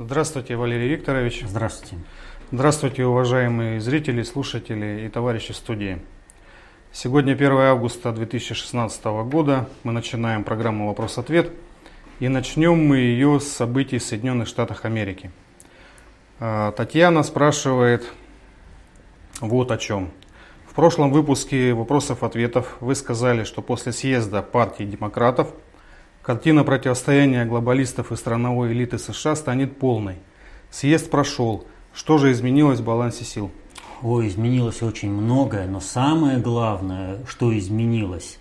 Здравствуйте, Валерий Викторович. Здравствуйте. Здравствуйте, уважаемые зрители, слушатели и товарищи студии. Сегодня 1 августа 2016 года. Мы начинаем программу «Вопрос-ответ». И начнем мы ее с событий в Соединенных Штатах Америки. А, Татьяна спрашивает вот о чем. В прошлом выпуске «Вопросов-ответов» вы сказали, что после съезда партии демократов – Картина противостояния глобалистов и страновой элиты США станет полной. Съезд прошел. Что же изменилось в балансе сил? Ой, изменилось очень многое, но самое главное, что изменилось,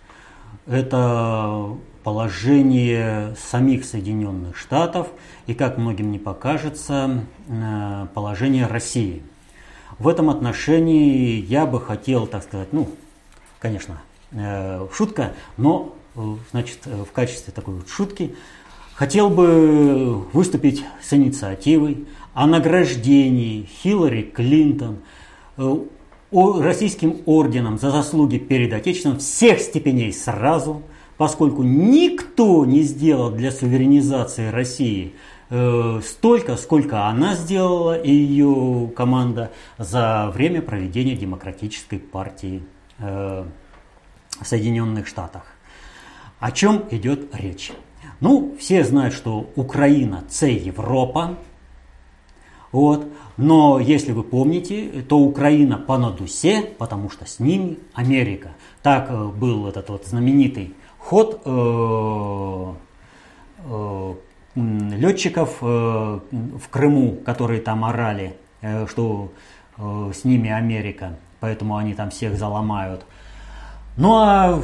это положение самих Соединенных Штатов и, как многим не покажется, э, положение России. В этом отношении я бы хотел, так сказать, ну, конечно, э, шутка, но значит, э, в качестве такой вот шутки, хотел бы выступить с инициативой о награждении Хиллари Клинтон э, российским орденом за заслуги перед Отечеством всех степеней сразу, поскольку никто не сделал для суверенизации России столько, сколько она сделала и ее команда за время проведения демократической партии в Соединенных Штатах. О чем идет речь? Ну, все знают, что Украина – це Европа. Вот. Но если вы помните, то Украина по надусе, потому что с ними Америка. Так э, был этот вот знаменитый ход э, э, летчиков в Крыму, которые там орали, что с ними Америка, поэтому они там всех заломают. Ну а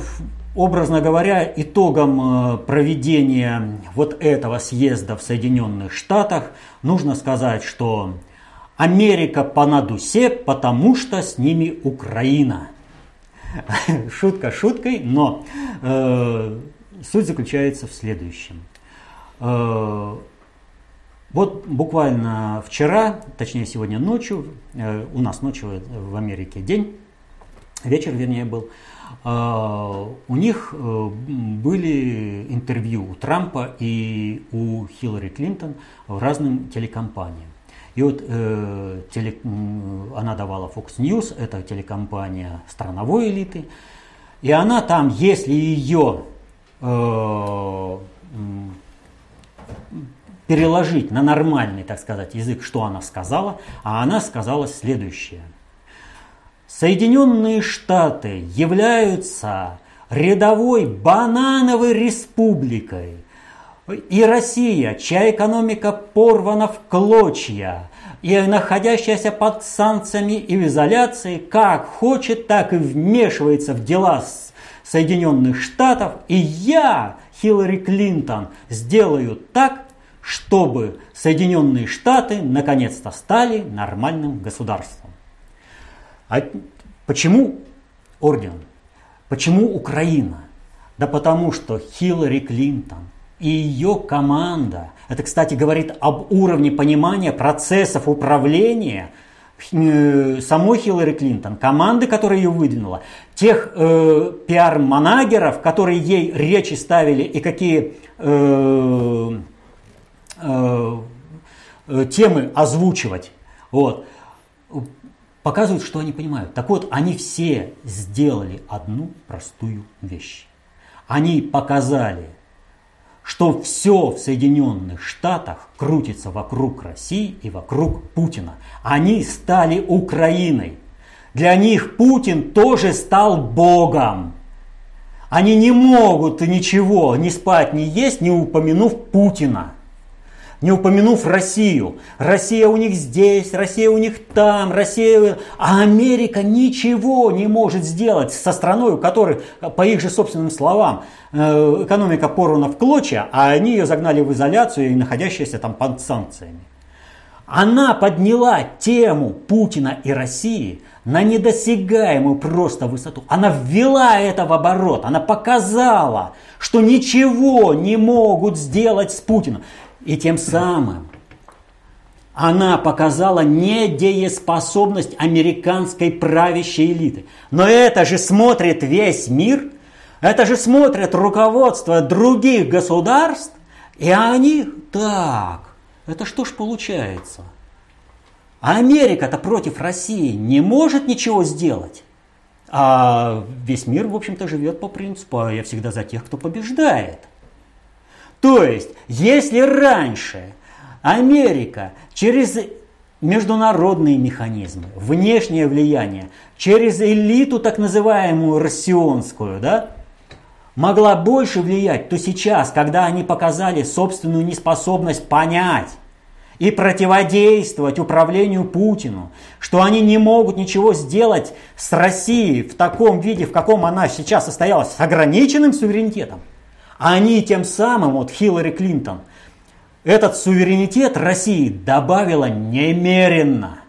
Образно говоря, итогом э, проведения вот этого съезда в Соединенных Штатах нужно сказать, что Америка по надусе, потому что с ними Украина. Шутка шуткой, но э, суть заключается в следующем. Э, вот буквально вчера, точнее сегодня ночью, э, у нас ночью в Америке день, вечер вернее был, а, у них э, были интервью у Трампа и у Хиллари Клинтон в разным телекомпаниям. И вот э, теле, она давала Fox News, это телекомпания страновой элиты, и она там, если ее э, переложить на нормальный, так сказать, язык, что она сказала, а она сказала следующее – Соединенные Штаты являются рядовой банановой республикой. И Россия, чья экономика порвана в клочья, и находящаяся под санкциями и в изоляции, как хочет, так и вмешивается в дела Соединенных Штатов. И я, Хиллари Клинтон, сделаю так, чтобы Соединенные Штаты наконец-то стали нормальным государством. А почему орден? Почему Украина? Да потому что Хиллари Клинтон и ее команда, это, кстати, говорит об уровне понимания процессов управления э, самой Хиллари Клинтон, команды, которая ее выдвинула, тех э, пиар-манагеров, которые ей речи ставили и какие э, э, э темы озвучивать. Вот показывают, что они понимают. Так вот, они все сделали одну простую вещь. Они показали, что все в Соединенных Штатах крутится вокруг России и вокруг Путина. Они стали Украиной. Для них Путин тоже стал Богом. Они не могут ничего, не спать, не есть, не упомянув Путина не упомянув Россию. Россия у них здесь, Россия у них там, Россия... А Америка ничего не может сделать со страной, у которой, по их же собственным словам, э, экономика порвана в клочья, а они ее загнали в изоляцию и находящиеся там под санкциями. Она подняла тему Путина и России на недосягаемую просто высоту. Она ввела это в оборот, она показала, что ничего не могут сделать с Путиным. И тем самым она показала недееспособность американской правящей элиты. Но это же смотрит весь мир, это же смотрит руководство других государств, и они так, Это что ж получается? А Америка-то против России не может ничего сделать. А весь мир, в общем-то, живет по принципу, а я всегда за тех, кто побеждает. То есть, если раньше Америка через международные механизмы, внешнее влияние, через элиту так называемую россионскую, да, могла больше влиять, то сейчас, когда они показали собственную неспособность понять и противодействовать управлению Путину, что они не могут ничего сделать с Россией в таком виде, в каком она сейчас состоялась, с ограниченным суверенитетом, они тем самым, вот Хиллари Клинтон, этот суверенитет России добавила немеренно –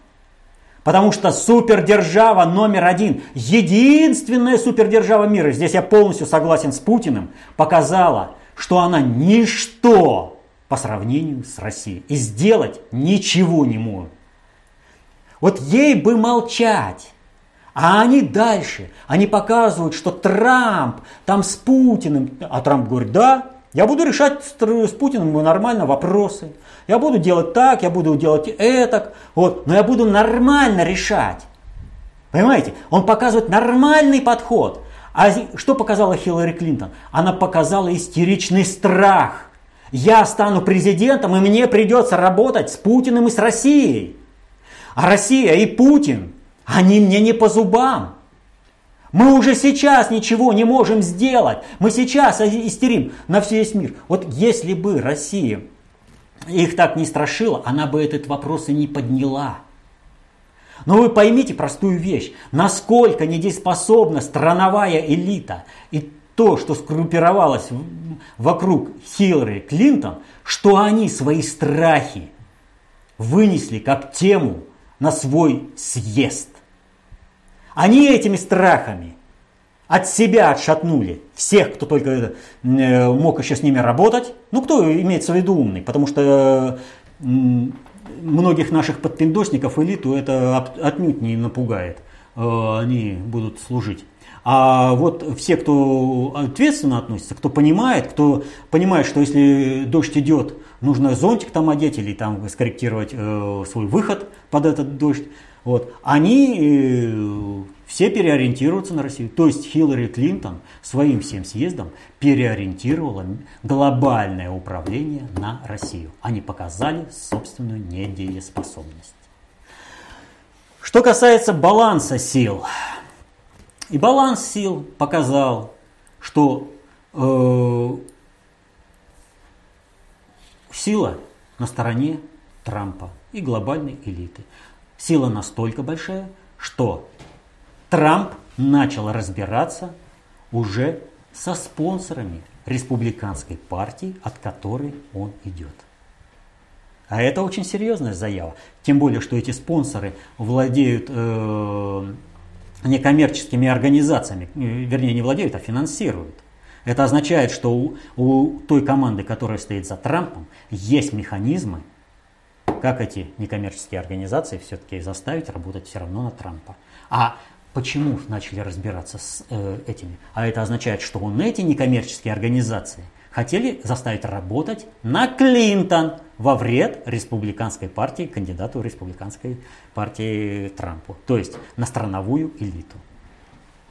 Потому что супердержава номер один, единственная супердержава мира, здесь я полностью согласен с Путиным, показала, что она ничто по сравнению с Россией. И сделать ничего не может. Вот ей бы молчать. А они дальше, они показывают, что Трамп там с Путиным, а Трамп говорит, да, я буду решать с Путиным нормально вопросы. Я буду делать так, я буду делать это, вот, но я буду нормально решать. Понимаете? Он показывает нормальный подход. А что показала Хиллари Клинтон? Она показала истеричный страх. Я стану президентом, и мне придется работать с Путиным и с Россией. А Россия и Путин, они мне не по зубам. Мы уже сейчас ничего не можем сделать. Мы сейчас истерим на весь мир. Вот если бы Россия их так не страшила, она бы этот вопрос и не подняла. Но вы поймите простую вещь, насколько недееспособна страновая элита и то, что скруппировалось вокруг Хиллари Клинтон, что они свои страхи вынесли как тему на свой съезд. Они этими страхами от себя отшатнули всех, кто только э, мог еще с ними работать. Ну, кто имеется в виду умный, потому что многих наших подпиндосников элиту это отнюдь не напугает. Э, они будут служить. А вот все, кто ответственно относится, кто понимает, кто понимает, что если дождь идет, нужно зонтик там одеть или там скорректировать э, свой выход под этот дождь, вот, они э, все переориентируются на Россию. То есть Хиллари Клинтон своим всем съездом переориентировала глобальное управление на Россию. Они показали собственную недееспособность. Что касается баланса сил. И баланс сил показал, что э, сила на стороне Трампа и глобальной элиты. Сила настолько большая, что Трамп начал разбираться уже со спонсорами республиканской партии, от которой он идет. А это очень серьезная заява. Тем более, что эти спонсоры владеют э, некоммерческими организациями, э, вернее не владеют, а финансируют. Это означает, что у, у той команды, которая стоит за Трампом, есть механизмы, как эти некоммерческие организации все-таки заставить работать все равно на Трампа. А почему начали разбираться с э, этими? А это означает, что он эти некоммерческие организации хотели заставить работать на Клинтон во вред республиканской партии, кандидату республиканской партии Трампу. То есть на страновую элиту.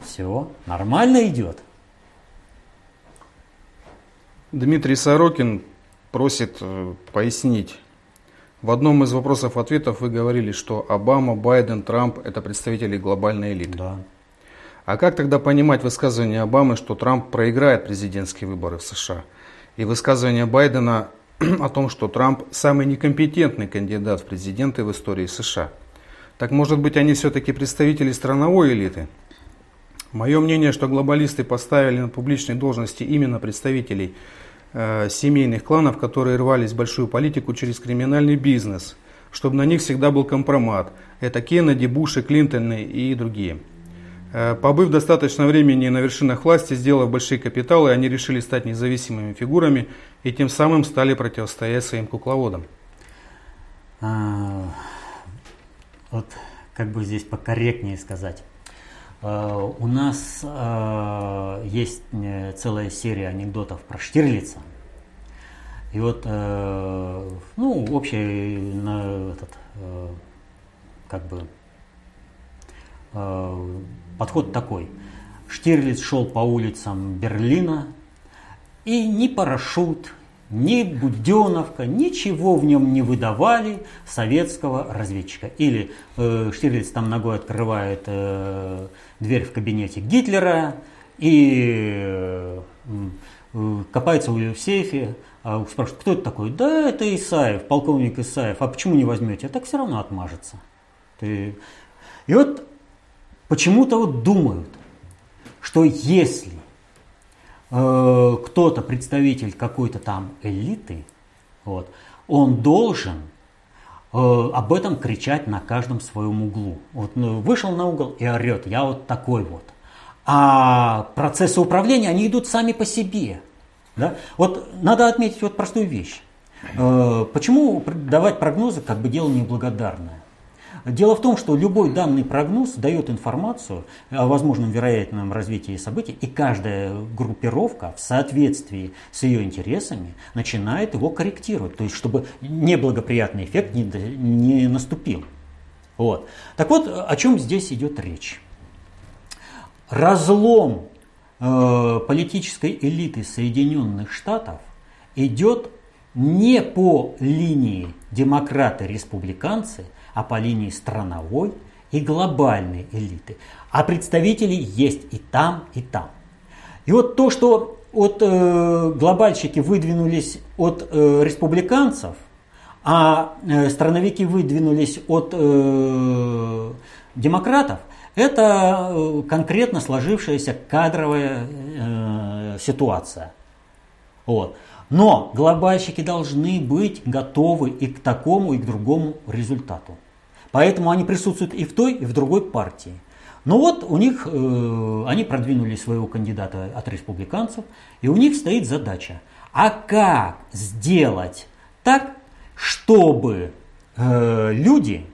Все нормально идет. Дмитрий Сорокин просит э, пояснить в одном из вопросов-ответов вы говорили, что Обама, Байден, Трамп – это представители глобальной элиты. Да. А как тогда понимать высказывание Обамы, что Трамп проиграет президентские выборы в США? И высказывание Байдена о том, что Трамп самый некомпетентный кандидат в президенты в истории США. Так может быть они все-таки представители страновой элиты? Мое мнение, что глобалисты поставили на публичные должности именно представителей Э, семейных кланов, которые рвались в большую политику через криминальный бизнес, чтобы на них всегда был компромат. Это Кеннеди, Буш и Клинтоны и другие. Э, побыв достаточно времени на вершинах власти, сделав большие капиталы, они решили стать независимыми фигурами и тем самым стали противостоять своим кукловодам. А, вот как бы здесь покорректнее сказать. Э, у нас э, есть э, целая серия анекдотов про Штирлица. И вот, э, ну, общий на этот, э, как бы, подход такой. Штирлиц шел по улицам Берлина, и ни парашют, ни Буденовка, ничего в нем не выдавали советского разведчика. Или э, Штирлиц там ногой открывает э, дверь в кабинете Гитлера и э, э, копается в сейфе, а спрашивают, кто это такой? Да, это Исаев, полковник Исаев. А почему не возьмете? А так все равно отмажется. Ты... И вот почему-то вот думают, что если э, кто-то, представитель какой-то там элиты, вот, он должен э, об этом кричать на каждом своем углу. Вот ну, вышел на угол и орет, я вот такой вот. А процессы управления, они идут сами по себе. Да? Вот надо отметить вот простую вещь. Э, почему давать прогнозы как бы дело неблагодарное? Дело в том, что любой данный прогноз дает информацию о возможном вероятном развитии событий, и каждая группировка в соответствии с ее интересами начинает его корректировать, то есть чтобы неблагоприятный эффект не, не наступил. Вот. Так вот, о чем здесь идет речь? Разлом э, политической элиты Соединенных Штатов идет не по линии демократы-республиканцы, а по линии страновой и глобальной элиты. А представители есть и там, и там. И вот то, что от э, глобальщики выдвинулись от э, республиканцев, а э, страновики выдвинулись от э, демократов, это э, конкретно сложившаяся кадровая э, ситуация. Вот. Но глобальщики должны быть готовы и к такому, и к другому результату. Поэтому они присутствуют и в той, и в другой партии. Но вот у них, э, они продвинули своего кандидата от республиканцев, и у них стоит задача. А как сделать так, чтобы э, люди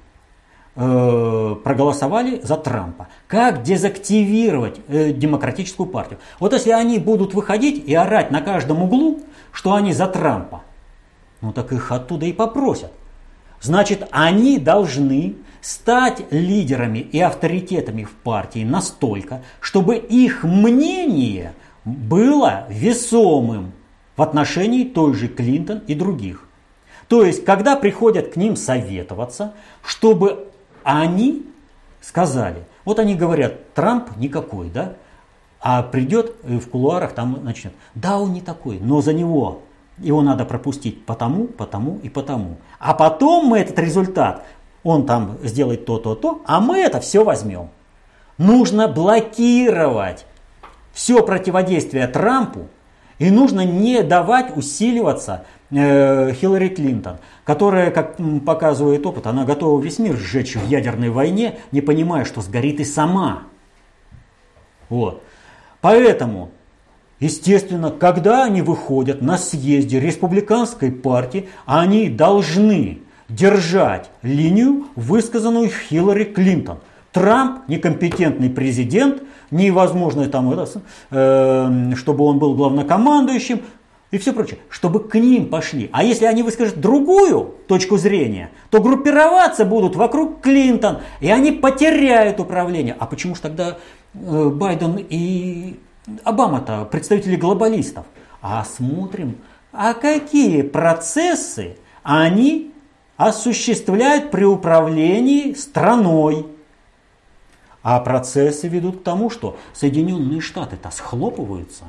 э, проголосовали за Трампа? Как дезактивировать э, демократическую партию? Вот если они будут выходить и орать на каждом углу, что они за Трампа, ну так их оттуда и попросят. Значит, они должны стать лидерами и авторитетами в партии настолько, чтобы их мнение было весомым в отношении той же Клинтон и других. То есть, когда приходят к ним советоваться, чтобы они сказали, вот они говорят, Трамп никакой, да, а придет в кулуарах, там начнет, да, он не такой, но за него его надо пропустить потому, потому и потому. А потом мы этот результат, он там сделает то, то, то, а мы это все возьмем. Нужно блокировать все противодействие Трампу, и нужно не давать усиливаться э, Хиллари Клинтон, которая, как показывает опыт, она готова весь мир сжечь в ядерной войне, не понимая, что сгорит и сама. Вот. Поэтому Естественно, когда они выходят на съезде республиканской партии, они должны держать линию, высказанную Хиллари Клинтон. Трамп некомпетентный президент, невозможно там, э, чтобы он был главнокомандующим и все прочее, чтобы к ним пошли. А если они выскажут другую точку зрения, то группироваться будут вокруг Клинтон, и они потеряют управление. А почему же тогда э, Байден и Обама-то представители глобалистов. А смотрим, а какие процессы они осуществляют при управлении страной. А процессы ведут к тому, что Соединенные Штаты-то схлопываются.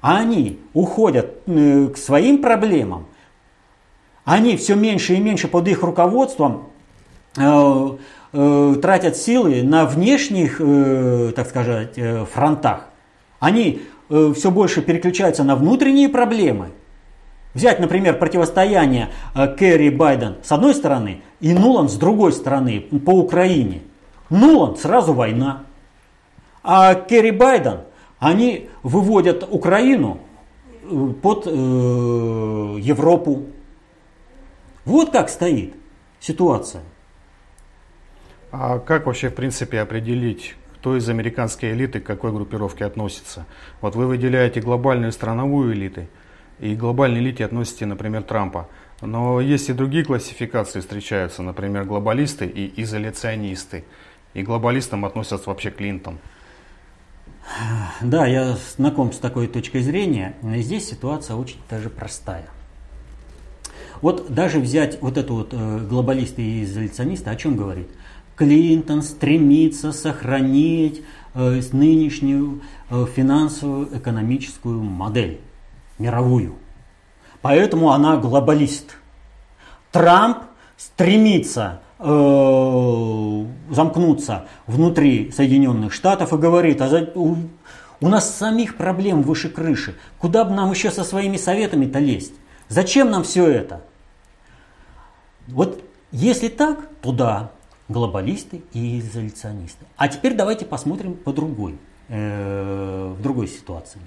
Они уходят э, к своим проблемам. Они все меньше и меньше под их руководством э, э, тратят силы на внешних, так сказать, фронтах. Они э, все больше переключаются на внутренние проблемы. Взять, например, противостояние э, Керри Байден с одной стороны и Нулан с другой стороны по Украине. Нулан сразу война. А Керри Байден, они выводят Украину э, под э, Европу. Вот как стоит ситуация. А как вообще, в принципе, определить, кто из американской элиты к какой группировке относится. Вот вы выделяете глобальную страновую элиты. и к глобальной элите относите, например, Трампа. Но есть и другие классификации встречаются, например, глобалисты и изоляционисты. И глобалистам относятся вообще Клинтон. Да, я знаком с такой точкой зрения. Здесь ситуация очень даже простая. Вот даже взять вот эту вот э, глобалиста и изоляциониста, о чем говорит? Клинтон стремится сохранить э, нынешнюю э, финансовую экономическую модель, мировую. Поэтому она глобалист. Трамп стремится э, замкнуться внутри Соединенных Штатов и говорит, а за, у, у нас самих проблем выше крыши. Куда бы нам еще со своими советами-то лезть? Зачем нам все это? Вот если так, то да, глобалисты и изоляционисты. А теперь давайте посмотрим по другой, э, в другой ситуации.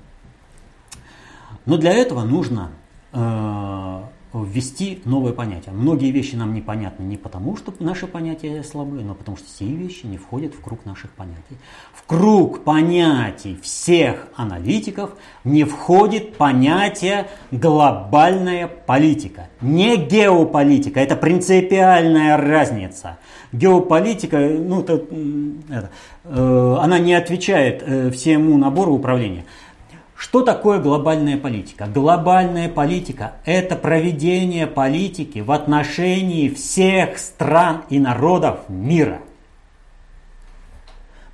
Но для этого нужно э, ввести новое понятие. Многие вещи нам непонятны не потому, что наши понятия слабые, но потому что все вещи не входят в круг наших понятий. В круг понятий всех аналитиков не входит понятие глобальная политика. Не геополитика, это принципиальная разница. Геополитика, ну, это, это, э, она не отвечает э, всему набору управления. Что такое глобальная политика? Глобальная политика – это проведение политики в отношении всех стран и народов мира.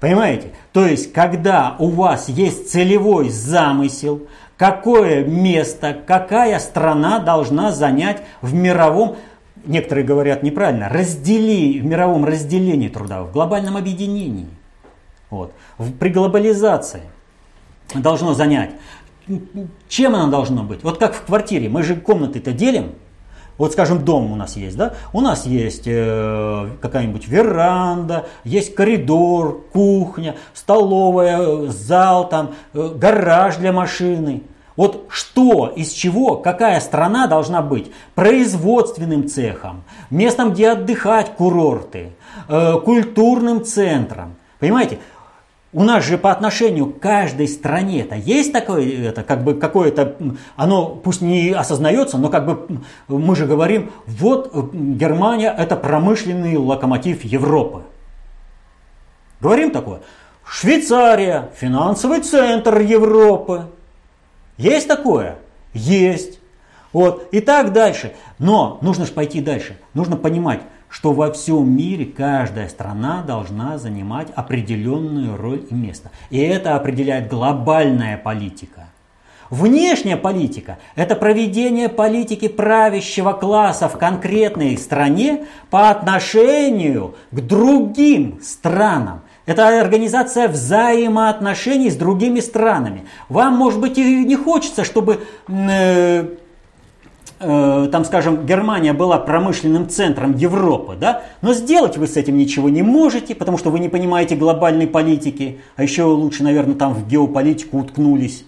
Понимаете? То есть, когда у вас есть целевой замысел, какое место, какая страна должна занять в мировом, некоторые говорят неправильно, раздели, в мировом разделении труда, в глобальном объединении. Вот. При глобализации должно занять. Чем она должна быть? Вот как в квартире, мы же комнаты-то делим. Вот, скажем, дом у нас есть, да? У нас есть э, какая-нибудь веранда, есть коридор, кухня, столовая, зал, там, э, гараж для машины. Вот что, из чего, какая страна должна быть производственным цехом, местом, где отдыхать, курорты, э, культурным центром. Понимаете, у нас же по отношению к каждой стране это есть такое, это как бы какое-то, оно пусть не осознается, но как бы мы же говорим, вот э, Германия это промышленный локомотив Европы. Говорим такое. Швейцария, финансовый центр Европы. Есть такое? Есть. Вот, и так дальше. Но нужно же пойти дальше. Нужно понимать, что во всем мире каждая страна должна занимать определенную роль и место. И это определяет глобальная политика. Внешняя политика – это проведение политики правящего класса в конкретной стране по отношению к другим странам. Это организация взаимоотношений с другими странами. Вам, может быть, и не хочется, чтобы э, Э, там, скажем, Германия была промышленным центром Европы, да, но сделать вы с этим ничего не можете, потому что вы не понимаете глобальной политики, а еще лучше, наверное, там в геополитику уткнулись.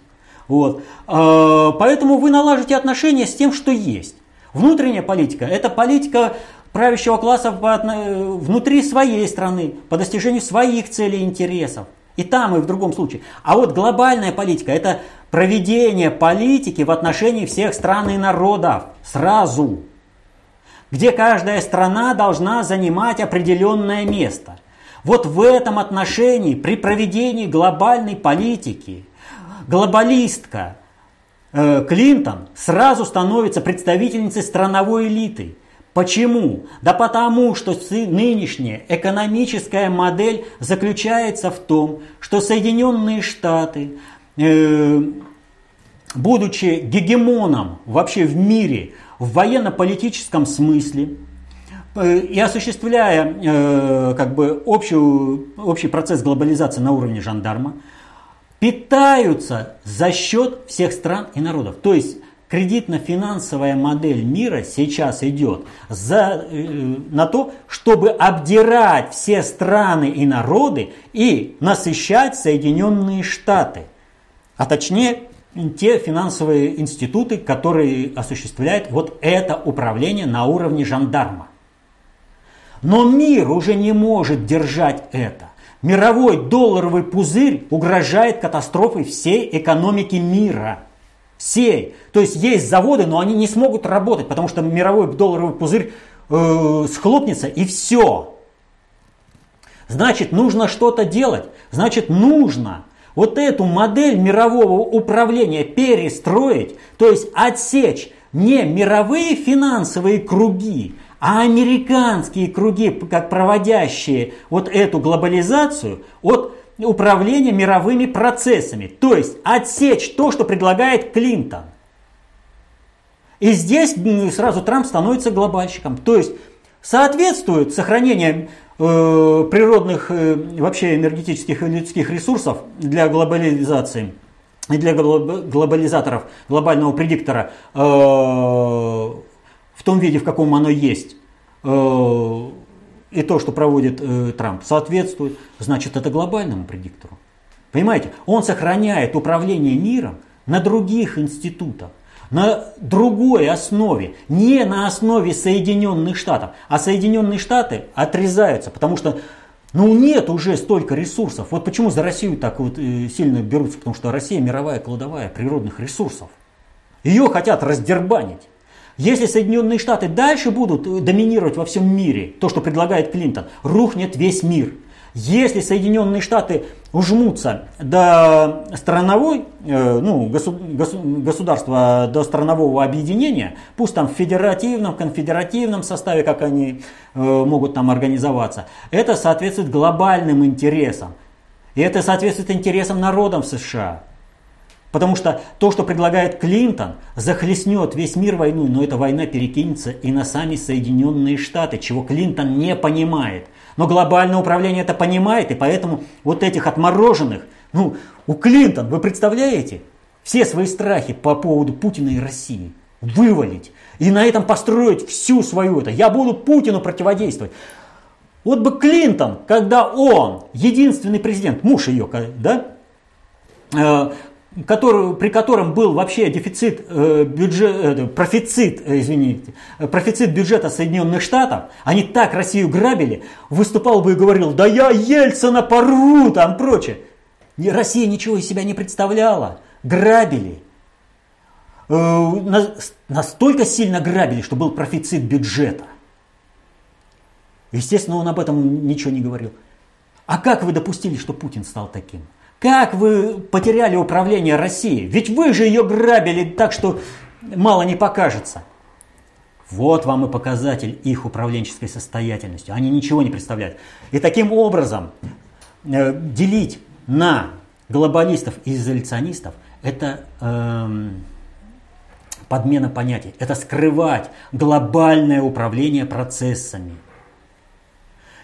Вот. Э, поэтому вы налажите отношения с тем, что есть. Внутренняя политика – это политика правящего класса внутри своей страны, по достижению своих целей и интересов. И там, и в другом случае. А вот глобальная политика – это проведение политики в отношении всех стран и народов сразу, где каждая страна должна занимать определенное место. Вот в этом отношении при проведении глобальной политики глобалистка э, Клинтон сразу становится представительницей страновой элиты – Почему? Да потому, что нынешняя экономическая модель заключается в том, что Соединенные Штаты, будучи гегемоном вообще в мире в военно-политическом смысле, э, и осуществляя э, как бы общую, общий процесс глобализации на уровне жандарма, питаются за счет всех стран и народов. То есть кредитно-финансовая модель мира сейчас идет за, э, на то, чтобы обдирать все страны и народы и насыщать Соединенные Штаты. А точнее, те финансовые институты, которые осуществляют вот это управление на уровне жандарма. Но мир уже не может держать это. Мировой долларовый пузырь угрожает катастрофой всей экономики мира – Всей. То есть есть заводы, но они не смогут работать, потому что мировой долларовый пузырь э, схлопнется и все. Значит, нужно что-то делать. Значит, нужно вот эту модель мирового управления перестроить, то есть отсечь не мировые финансовые круги, а американские круги, как проводящие вот эту глобализацию от управления мировыми процессами. То есть отсечь то, что предлагает Клинтон. И здесь сразу Трамп становится глобальщиком. То есть соответствует сохранение природных э, вообще энергетических и людских ресурсов для глобализации и для глобализаторов глобального предиктора э, в том виде, в каком оно есть, э, и то, что проводит э, Трамп, соответствует, значит, это глобальному предиктору. Понимаете, он сохраняет управление миром на других институтах на другой основе, не на основе Соединенных Штатов. А Соединенные Штаты отрезаются, потому что ну нет уже столько ресурсов. Вот почему за Россию так вот э, сильно берутся, потому что Россия мировая кладовая природных ресурсов. Ее хотят раздербанить. Если Соединенные Штаты дальше будут э, доминировать во всем мире, то, что предлагает Клинтон, рухнет весь мир – если Соединенные Штаты ужмутся до страновой, э, ну, государства, до странового объединения, пусть там в федеративном, конфедеративном составе, как они э, могут там организоваться, это соответствует глобальным интересам. И это соответствует интересам народов США. Потому что то, что предлагает Клинтон, захлестнет весь мир войну, но эта война перекинется и на сами Соединенные Штаты, чего Клинтон не понимает. Но глобальное управление это понимает, и поэтому вот этих отмороженных, ну, у Клинтон, вы представляете, все свои страхи по поводу Путина и России вывалить и на этом построить всю свою это. Я буду Путину противодействовать. Вот бы Клинтон, когда он, единственный президент, муж ее, да, э, который, при котором был вообще дефицит э, бюджет, э, профицит, э, извините, профицит бюджета Соединенных Штатов, они так Россию грабили, выступал бы и говорил, да я Ельцина порву, там прочее. Россия ничего из себя не представляла, грабили. Настолько сильно грабили, что был профицит бюджета. Естественно, он об этом ничего не говорил. А как вы допустили, что Путин стал таким? Как вы потеряли управление Россией? Ведь вы же ее грабили так, что мало не покажется. Вот вам и показатель их управленческой состоятельности. Они ничего не представляют. И таким образом э, делить на глобалистов и изоляционистов – это э, подмена понятий, это скрывать глобальное управление процессами.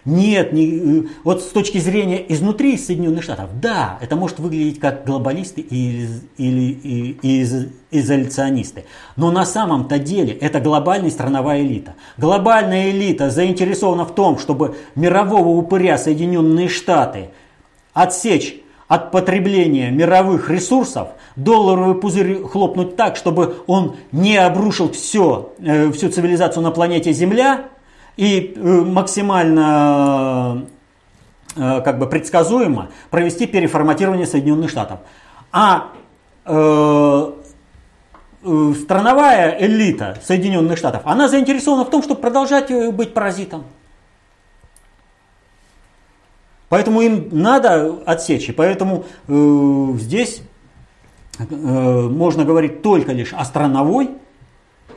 Нет, не, э, вот с точки зрения изнутри Соединенных Штатов, да, это может выглядеть как глобалисты или, или, или изоляционисты. Но на самом-то деле это глобальная страновая элита. Глобальная элита заинтересована в том, чтобы мирового упыря Соединенные Штаты отсечь от потребления мировых ресурсов, долларовый пузырь хлопнуть так, чтобы он не обрушил все, э, всю цивилизацию на планете Земля – и э, максимально э, как бы предсказуемо провести переформатирование Соединенных Штатов. А э, э, страновая элита Соединенных Штатов, она заинтересована в том, чтобы продолжать быть паразитом. Поэтому им надо отсечь, и поэтому э, здесь э, можно говорить только лишь о страновой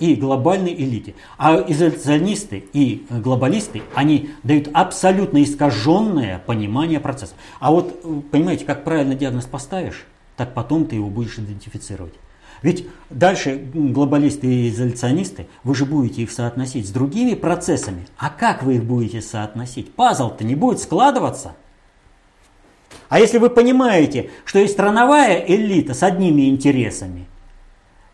и глобальной элите. А изоляционисты и глобалисты, они дают абсолютно искаженное понимание процесса. А вот, понимаете, как правильно диагноз поставишь, так потом ты его будешь идентифицировать. Ведь дальше глобалисты и изоляционисты, вы же будете их соотносить с другими процессами. А как вы их будете соотносить? Пазл-то не будет складываться. А если вы понимаете, что есть страновая элита с одними интересами,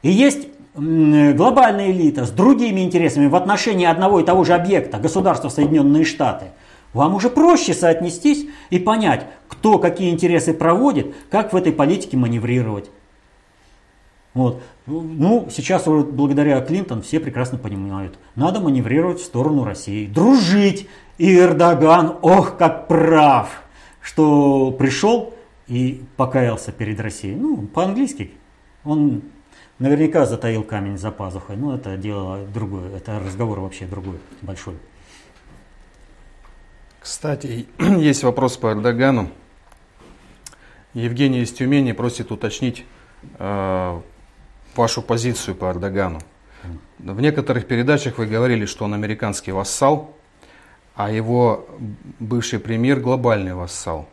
и есть глобальная элита с другими интересами в отношении одного и того же объекта, государства Соединенные Штаты, вам уже проще соотнестись и понять, кто какие интересы проводит, как в этой политике маневрировать. Вот. Ну, сейчас благодаря Клинтон все прекрасно понимают, надо маневрировать в сторону России, дружить. И Эрдоган, ох, как прав, что пришел и покаялся перед Россией. Ну, по-английски он наверняка затаил камень за пазухой. Ну, это дело другое, это разговор вообще другой, большой. Кстати, есть вопрос по Эрдогану. Евгений из Тюмени просит уточнить э, вашу позицию по Эрдогану. В некоторых передачах вы говорили, что он американский вассал, а его бывший премьер глобальный вассал.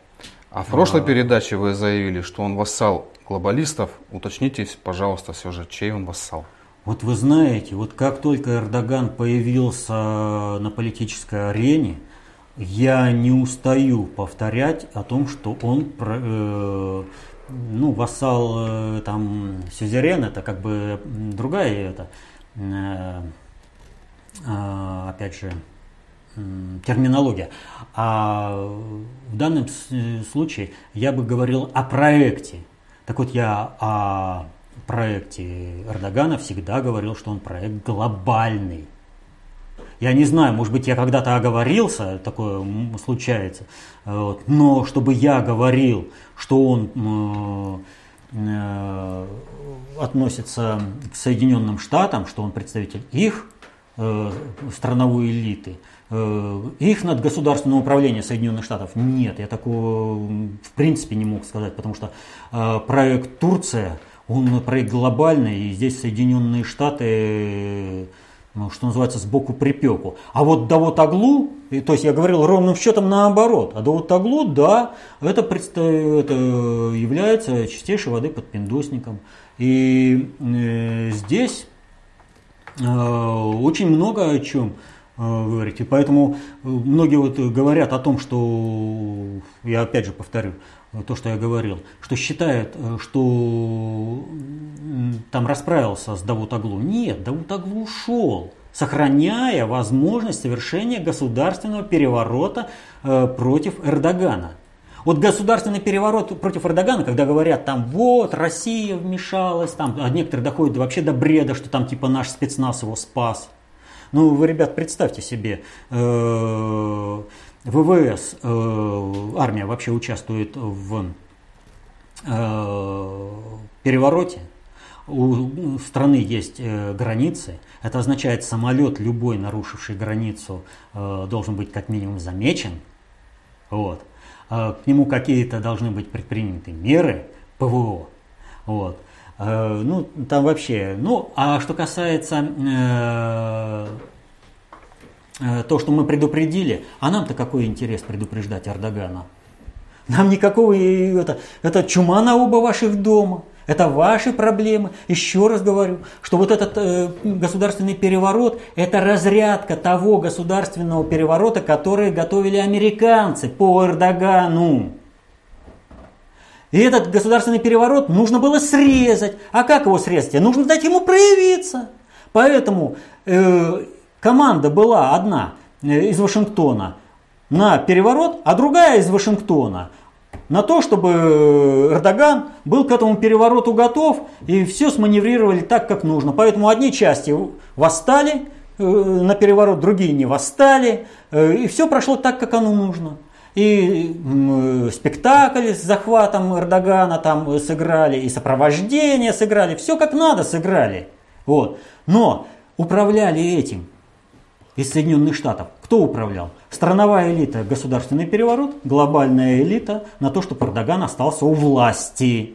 А в прошлой а... передаче вы заявили, что он вассал глобалистов. Уточните, пожалуйста, все же, чей он вассал. Вот вы знаете, вот как только Эрдоган появился на политической арене, я не устаю повторять о том, что он э, ну, вассал э, там сюзерен, это как бы другая это, э, э, опять же, терминология. А в данном случае я бы говорил о проекте. Так вот, я о проекте Эрдогана всегда говорил, что он проект глобальный. Я не знаю, может быть, я когда-то оговорился, такое случается, вот, но чтобы я говорил, что он э, относится к Соединенным Штатам, что он представитель их э, страновой элиты, э, их над государственного управления Соединенных Штатов. Нет, я такого в принципе не мог сказать, потому что э, проект Турция, он проект глобальный, и здесь Соединенные Штаты ну, что называется, сбоку припеку. А вот Давутаглу, то есть я говорил ровным счетом наоборот, а Давутаглу, да, это, это является чистейшей воды под пиндосником. И э, здесь э, очень много о чем э, говорить. И поэтому многие вот говорят о том, что, я опять же повторю, то, что я говорил, что считают, что там расправился с Давутаглу. Нет, Давутаглу ушел, сохраняя возможность совершения государственного переворота э, против Эрдогана. Вот государственный переворот против Эрдогана, когда говорят, там вот Россия вмешалась, там, а некоторые доходят вообще до бреда, что там типа наш спецназ его спас. Ну, вы, ребят, представьте себе, э, ВВС, э, армия вообще участвует в э, перевороте, у страны есть границы, это означает, самолет любой, нарушивший границу, должен быть как минимум замечен. Вот. К нему какие-то должны быть предприняты меры ПВО. Вот. Ну, там вообще. Ну, а что касается э, то, что мы предупредили, а нам-то какой интерес предупреждать Эрдогана? Нам никакого, это, это чума на оба ваших дома. Это ваши проблемы. Еще раз говорю, что вот этот э, государственный переворот – это разрядка того государственного переворота, который готовили американцы по Эрдогану. И этот государственный переворот нужно было срезать. А как его срезать? Нужно дать ему проявиться. Поэтому э, команда была одна э, из Вашингтона на переворот, а другая из Вашингтона на то, чтобы Эрдоган был к этому перевороту готов и все сманеврировали так, как нужно. Поэтому одни части восстали э, на переворот, другие не восстали, э, и все прошло так, как оно нужно. И э, спектакль с захватом Эрдогана там сыграли, и сопровождение сыграли, все как надо сыграли. Вот. Но управляли этим из Соединенных Штатов. Кто управлял? Страновая элита, государственный переворот, глобальная элита на то, чтобы Эрдоган остался у власти.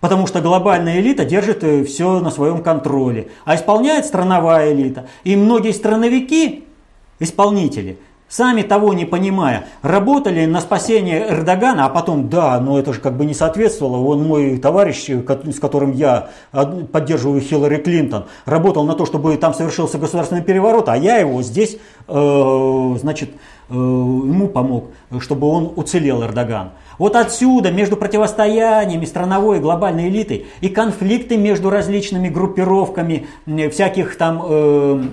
Потому что глобальная элита держит э, все на своем контроле, а исполняет страновая элита. И многие страновики, исполнители, сами того не понимая, работали на спасение Эрдогана, а потом, да, но это же как бы не соответствовало. Вон мой товарищ, с которым я поддерживаю Хиллари Клинтон, работал на то, чтобы там совершился государственный переворот, а я его здесь, э, значит, э, ему помог, чтобы он уцелел, Эрдоган. Вот отсюда, между противостояниями страновой и глобальной элиты и конфликты между различными группировками всяких там...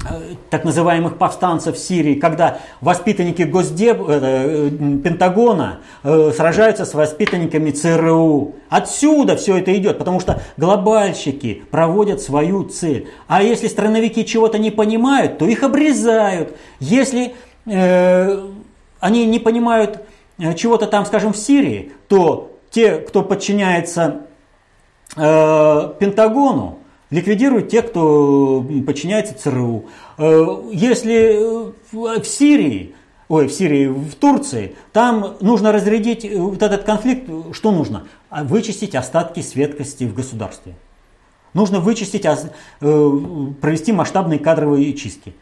Э, Э, так называемых повстанцев в Сирии, когда воспитанники Госдеп, э, Пентагона э, сражаются с воспитанниками ЦРУ. Отсюда все это идет, потому что глобальщики проводят свою цель. А если страновики чего-то не понимают, то их обрезают. Если э, они не понимают чего-то там, скажем, в Сирии, то те, кто подчиняется э, Пентагону ликвидируют тех, кто подчиняется ЦРУ. Э, если в Сирии, ой, в Сирии, в Турции, там нужно разрядить вот этот конфликт, что нужно? А вычистить остатки светкости в государстве. Нужно вычистить, провести масштабные кадровые чистки.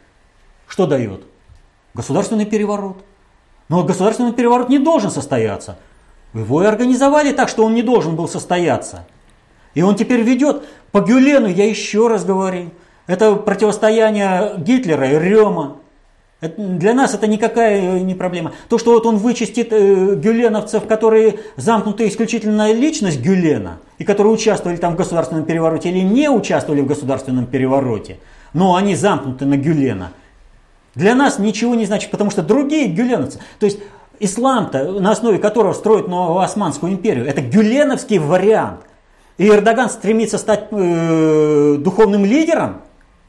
Что дает? Государственный переворот. Но государственный переворот не должен состояться. Его и организовали так, что он не должен был состояться. И он теперь ведет по Гюлену, я еще раз говорю, это противостояние Гитлера и Рема. для нас это никакая не проблема. То, что вот он вычистит э, гюленовцев, которые замкнуты исключительно личность Гюлена, и которые участвовали там в государственном перевороте или не участвовали в государственном перевороте, но они замкнуты на Гюлена, для нас ничего не значит, потому что другие гюленовцы, то есть ислам-то, на основе которого строят новую Османскую империю, это гюленовский вариант. И Эрдоган стремится стать э, духовным лидером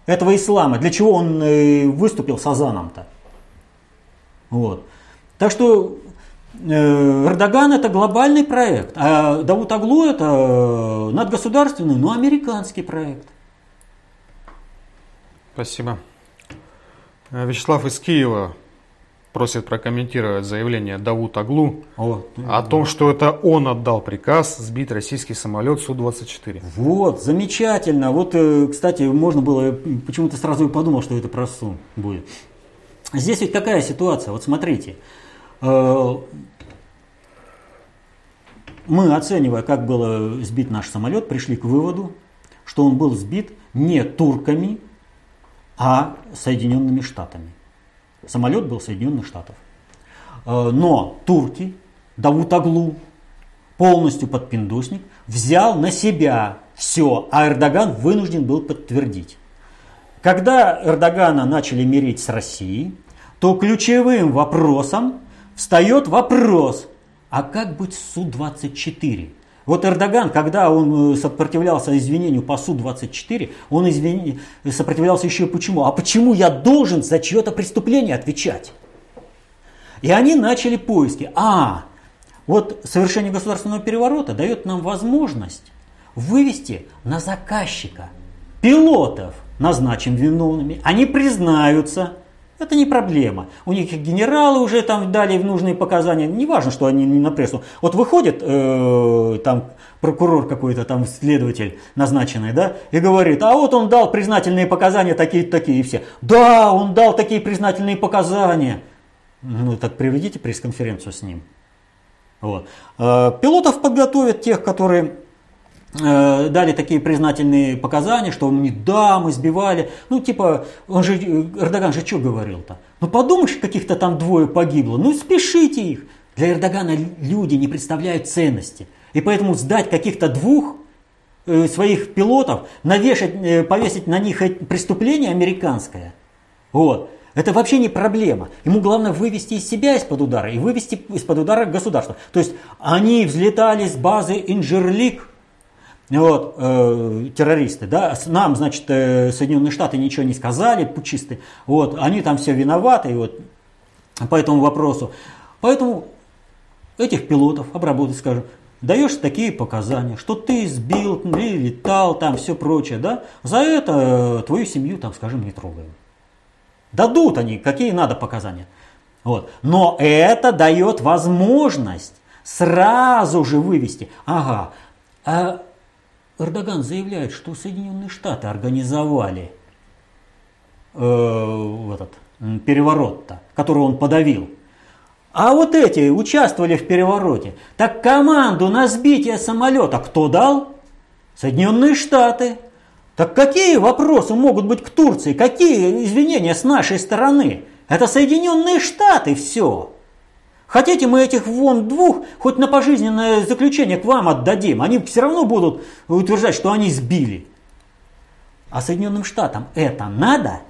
этого ислама. Для чего он э, выступил с Азаном-то? Вот. Так что э, Эрдоган это глобальный проект, а Давут Аглу это э, надгосударственный, но американский проект. Спасибо. Э, Вячеслав из Киева просит прокомментировать заявление Давут Аглу о, о том, что это он отдал приказ сбить российский самолет Су-24. Вот, замечательно. Вот, э, кстати, можно было, почему-то сразу и подумал, что это про Су будет. Здесь ведь какая ситуация? Вот смотрите. Э, мы, оценивая, как был сбит наш самолет, пришли к выводу, что он был сбит не турками, а Соединенными Штатами. Самолет был Соединенных Штатов. Э, но турки, Давутаглу, полностью подпиндусник, взял на себя все, а Эрдоган вынужден был подтвердить. Когда Эрдогана начали мирить с Россией, то ключевым вопросом встает вопрос, а как быть с Су-24? Вот Эрдоган, когда он э, сопротивлялся извинению по Су-24, он извини... сопротивлялся еще почему? А почему я должен за чье-то преступление отвечать? И они начали поиски. А, вот совершение государственного переворота дает нам возможность вывести на заказчика пилотов, назначим виновными. Они признаются, это не проблема. У них генералы уже там дали нужные показания. Не важно, что они не на прессу. Вот выходит э, там прокурор какой-то, там следователь назначенный, да, и говорит, а вот он дал признательные показания такие-то, такие и все. Да, он дал такие признательные показания. Ну так приведите пресс-конференцию с ним. Вот. Э, пилотов подготовят тех, которые дали такие признательные показания, что мы да, мы сбивали. Ну, типа, он же, Эрдоган же что говорил-то? Ну, подумаешь, каких-то там двое погибло. Ну, спешите их. Для Эрдогана люди не представляют ценности. И поэтому сдать каких-то двух э, своих пилотов, навешать, э, повесить на них преступление американское, вот, это вообще не проблема. Ему главное вывести из себя из-под удара и вывести из-под удара государства. То есть они взлетали с базы Инжерлик, вот, э, террористы, да, нам, значит, э, Соединенные Штаты ничего не сказали, пучисты, вот, они там все виноваты, вот, по этому вопросу. Поэтому этих пилотов обработать, скажем, даешь такие показания, что ты сбил, или летал, там все прочее, да, за это э, твою семью, там, скажем, не трогаем. Дадут они, какие надо показания. Вот. Но это дает возможность сразу же вывести. Ага, а Эрдоган заявляет, что Соединенные Штаты организовали э, этот переворот-то, который он подавил. А вот эти участвовали в перевороте. Так команду на сбитие самолета кто дал? Соединенные Штаты. Так какие вопросы могут быть к Турции? Какие извинения с нашей стороны? Это Соединенные Штаты все. Хотите, мы этих вон двух хоть на пожизненное заключение к вам отдадим. Они все равно будут утверждать, что они сбили. А Соединенным Штатам это надо?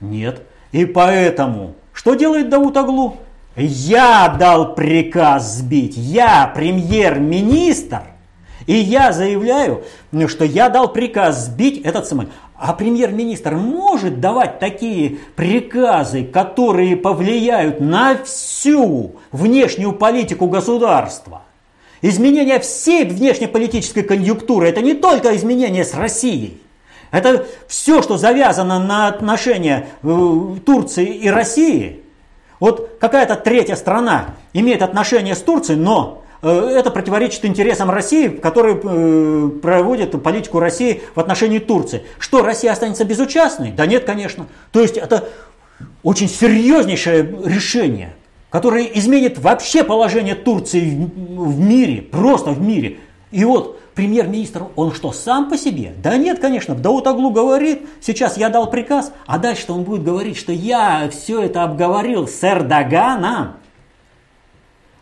Нет. И поэтому, что делает Дауд Аглу? Я дал приказ сбить. Я премьер-министр. И я заявляю, что я дал приказ сбить этот самолет. А премьер-министр может давать такие приказы, которые повлияют на всю внешнюю политику государства. изменение всей внешнеполитической конъюнктуры. Это не только изменение с Россией. Это все, что завязано на отношения э, Турции и России. Вот какая-то третья страна имеет отношения с Турцией, но это противоречит интересам России, которые э, проводят политику России в отношении Турции. Что, Россия останется безучастной? Да нет, конечно. То есть это очень серьезнейшее решение, которое изменит вообще положение Турции в мире, просто в мире. И вот премьер-министр, он что, сам по себе? Да нет, конечно, Даутаглу говорит, сейчас я дал приказ, а дальше он будет говорить, что я все это обговорил с Эрдоганом.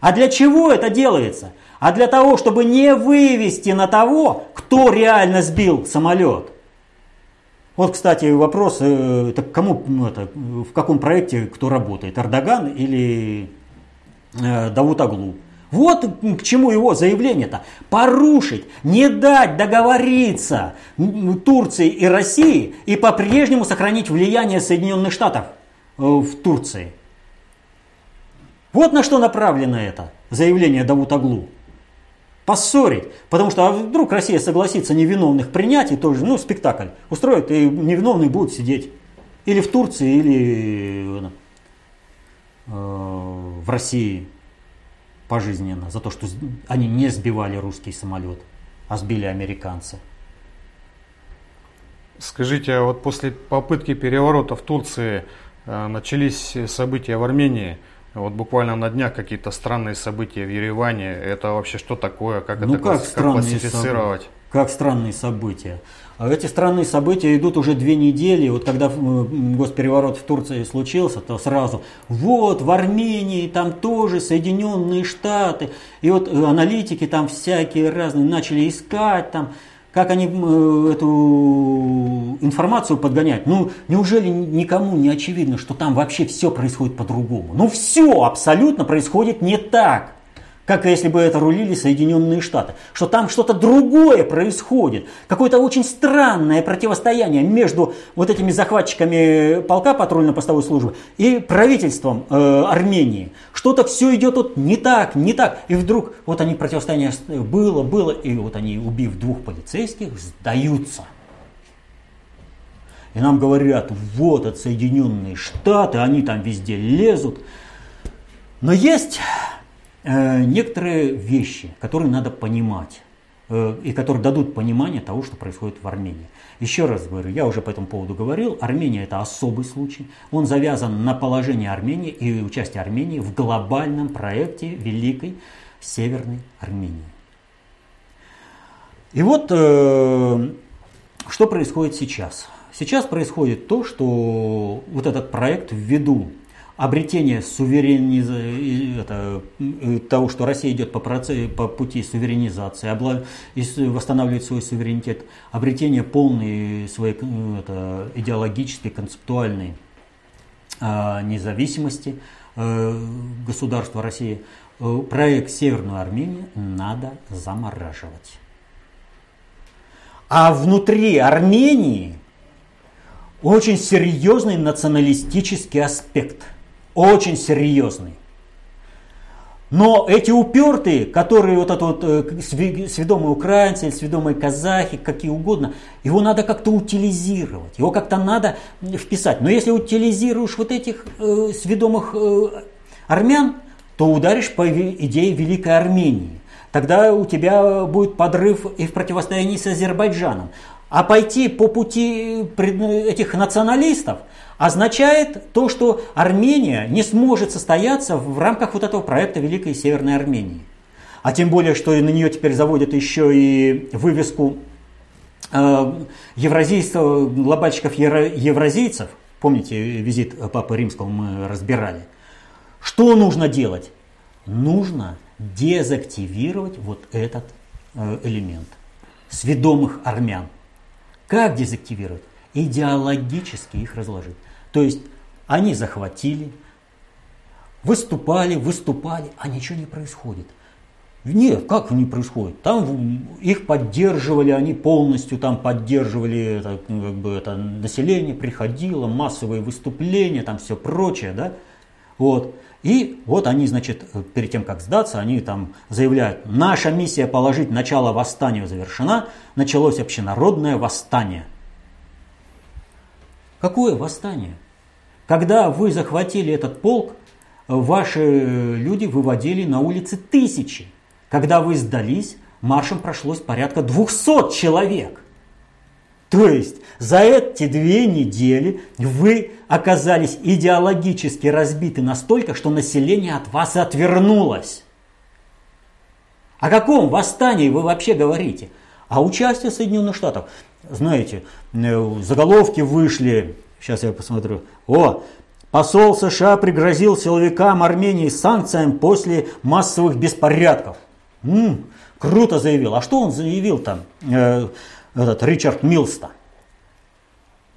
А для чего это делается? А для того, чтобы не вывести на того, кто реально сбил самолет. Вот, кстати, вопрос, э, это кому, ну, это, в каком проекте кто работает, Эрдоган или э, Давутаглу? Вот к чему его заявление-то. Порушить, не дать договориться Турции и России и по-прежнему сохранить влияние Соединенных Штатов э, в Турции. Вот на что направлено это заявление Давутаглу. Поссорить. Потому что а вдруг Россия согласится невиновных принять и тоже, ну, спектакль устроит, и невиновные будут сидеть. Или в Турции, или э, в России пожизненно за то, что они не сбивали русский самолет, а сбили американцы. Скажите, а вот после попытки переворота в Турции э, начались события в Армении. Вот буквально на днях какие-то странные события в Ереване. Это вообще что такое? Как ну это как, как классифицировать? События? Как странные события? А эти странные события идут уже две недели. Вот когда госпереворот в Турции случился, то сразу вот в Армении там тоже Соединенные Штаты. И вот э, аналитики там всякие разные начали искать там, как они э, эту информацию подгонять. Ну, неужели никому не очевидно, что там вообще все происходит по-другому? Ну, все абсолютно происходит не так как если бы это рулили Соединенные Штаты, что там что-то другое происходит, какое-то очень странное противостояние между вот этими захватчиками полка патрульно-постовой службы и правительством э, Армении. Что-то все идет вот не так, не так, и вдруг вот они противостояние было, было, и вот они, убив двух полицейских, сдаются. И нам говорят, вот от Соединенные Штаты, они там везде лезут. Но есть Э, некоторые вещи, которые надо понимать э, и которые дадут понимание того, что происходит в Армении. Еще раз говорю, я уже по этому поводу говорил, Армения это особый случай. Он завязан на положение Армении и участие Армении в глобальном проекте Великой Северной Армении. И вот э, что происходит сейчас. Сейчас происходит то, что вот этот проект ввиду обретение суверениз... это, того, что Россия идет по, процесс, по пути суверенизации, обла... восстанавливает свой суверенитет, обретение полной своей это, идеологической, концептуальной э, независимости э, государства России, э, проект Северную Армению надо замораживать. А внутри Армении очень серьезный националистический аспект – очень серьезный. Но эти упертые, которые вот это вот э, сведомые украинцы, сведомые казахи, какие угодно, его надо как-то утилизировать, его как-то надо вписать. Но если утилизируешь вот этих э, сведомых э, армян, то ударишь по идее Великой Армении. Тогда у тебя будет подрыв и в противостоянии с Азербайджаном. А пойти по пути этих националистов – означает то, что Армения не сможет состояться в рамках вот этого проекта Великой Северной Армении. А тем более, что на нее теперь заводят еще и вывеску э, евразийцев, глобальщиков евразийцев. Помните, визит Папы Римского мы разбирали. Что нужно делать? Нужно дезактивировать вот этот э, элемент сведомых армян. Как дезактивировать? Идеологически их разложить. То есть они захватили, выступали, выступали, а ничего не происходит. Нет, как не происходит? Там их поддерживали, они полностью там поддерживали это, ну, как бы, это население, приходило, массовые выступления, там все прочее, да? Вот. И вот они, значит, перед тем, как сдаться, они там заявляют, наша миссия положить начало восстанию завершена, началось общенародное восстание. Какое восстание? Когда вы захватили этот полк, ваши люди выводили на улицы тысячи. Когда вы сдались, маршем прошлось порядка 200 человек. То есть за эти две недели вы оказались идеологически разбиты настолько, что население от вас отвернулось. О каком восстании вы вообще говорите? А участие Соединенных Штатов, знаете, э, заголовки вышли, сейчас я посмотрю, о, посол США пригрозил силовикам Армении санкциями после массовых беспорядков. М-м, круто заявил. А что он заявил там? Э, этот Ричард Милста.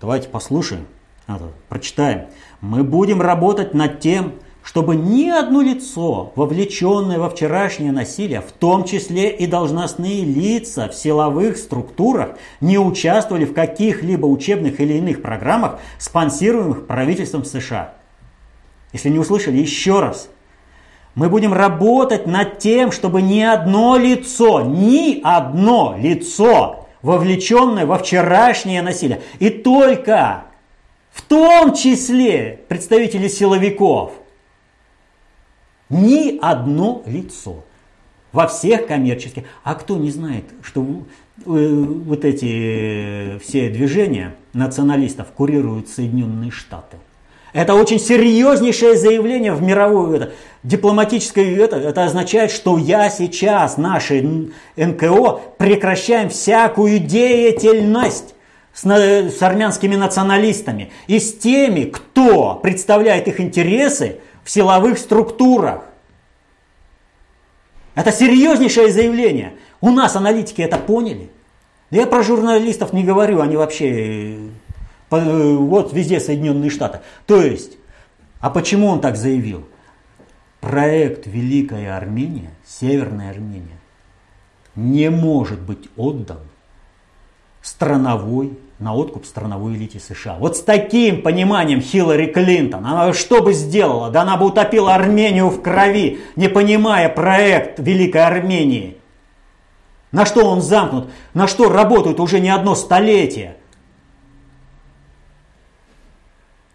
Давайте послушаем, это, прочитаем. Мы будем работать над тем, чтобы ни одно лицо, вовлеченное во вчерашнее насилие, в том числе и должностные лица в силовых структурах, не участвовали в каких-либо учебных или иных программах, спонсируемых правительством США. Если не услышали, еще раз. Мы будем работать над тем, чтобы ни одно лицо, ни одно лицо вовлеченное во вчерашнее насилие. И только в том числе представители силовиков. Ни одно лицо во всех коммерческих. А кто не знает, что э, вот эти э, все движения националистов курируют Соединенные Штаты? Это очень серьезнейшее заявление в мировую это, дипломатическое. Это, это означает, что я сейчас, наши НКО, прекращаем всякую деятельность с, с армянскими националистами и с теми, кто представляет их интересы в силовых структурах. Это серьезнейшее заявление. У нас аналитики это поняли. Я про журналистов не говорю, они вообще Э, вот везде Соединенные Штаты. То есть, а почему он так заявил? Проект Великая Армения, Северная Армения, не может быть отдан страновой, на откуп страновой элите США. Вот с таким пониманием Хиллари Клинтон, она что бы сделала? Да она бы утопила Армению в крови, не понимая проект Великой Армении. На что он замкнут? На что работают уже не одно столетие?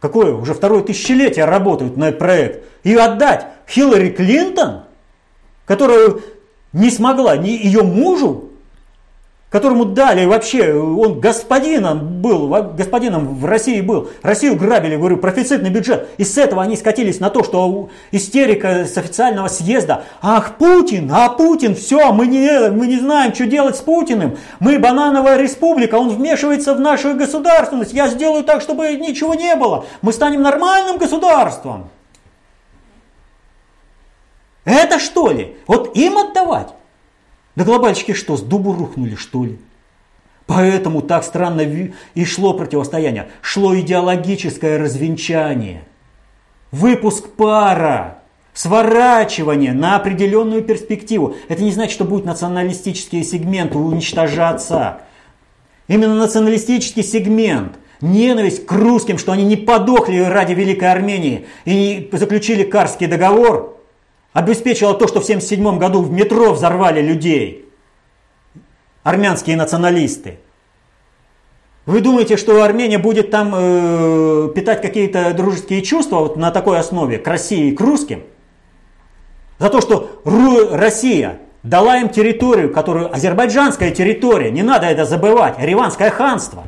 Какое? Уже второе тысячелетие работают на проект, и отдать Хиллари Клинтон, которая не смогла ни ее мужу которому дали вообще, он господином был, господином в России был, Россию грабили, говорю, профицитный бюджет. И с этого они скатились на то, что истерика с официального съезда. Ах, Путин, а Путин, все, мы не, мы не знаем, что делать с Путиным. Мы банановая республика, он вмешивается в нашу государственность. Я сделаю так, чтобы ничего не было. Мы станем нормальным государством. Это что ли? Вот им отдавать? Да глобальщики что, с дубу рухнули, что ли? Поэтому так странно и шло противостояние. Шло идеологическое развенчание. Выпуск пара. Сворачивание на определенную перспективу. Это не значит, что будут националистические сегменты уничтожаться. Именно националистический сегмент, ненависть к русским, что они не подохли ради Великой Армении и заключили Карский договор – обеспечила то, что в 1977 году в метро взорвали людей. Армянские националисты. Вы думаете, что Армения будет там э, питать какие-то дружеские чувства вот на такой основе к России и к русским? За то, что Ру- Россия дала им территорию, которую азербайджанская территория, не надо это забывать, Риванское ханство.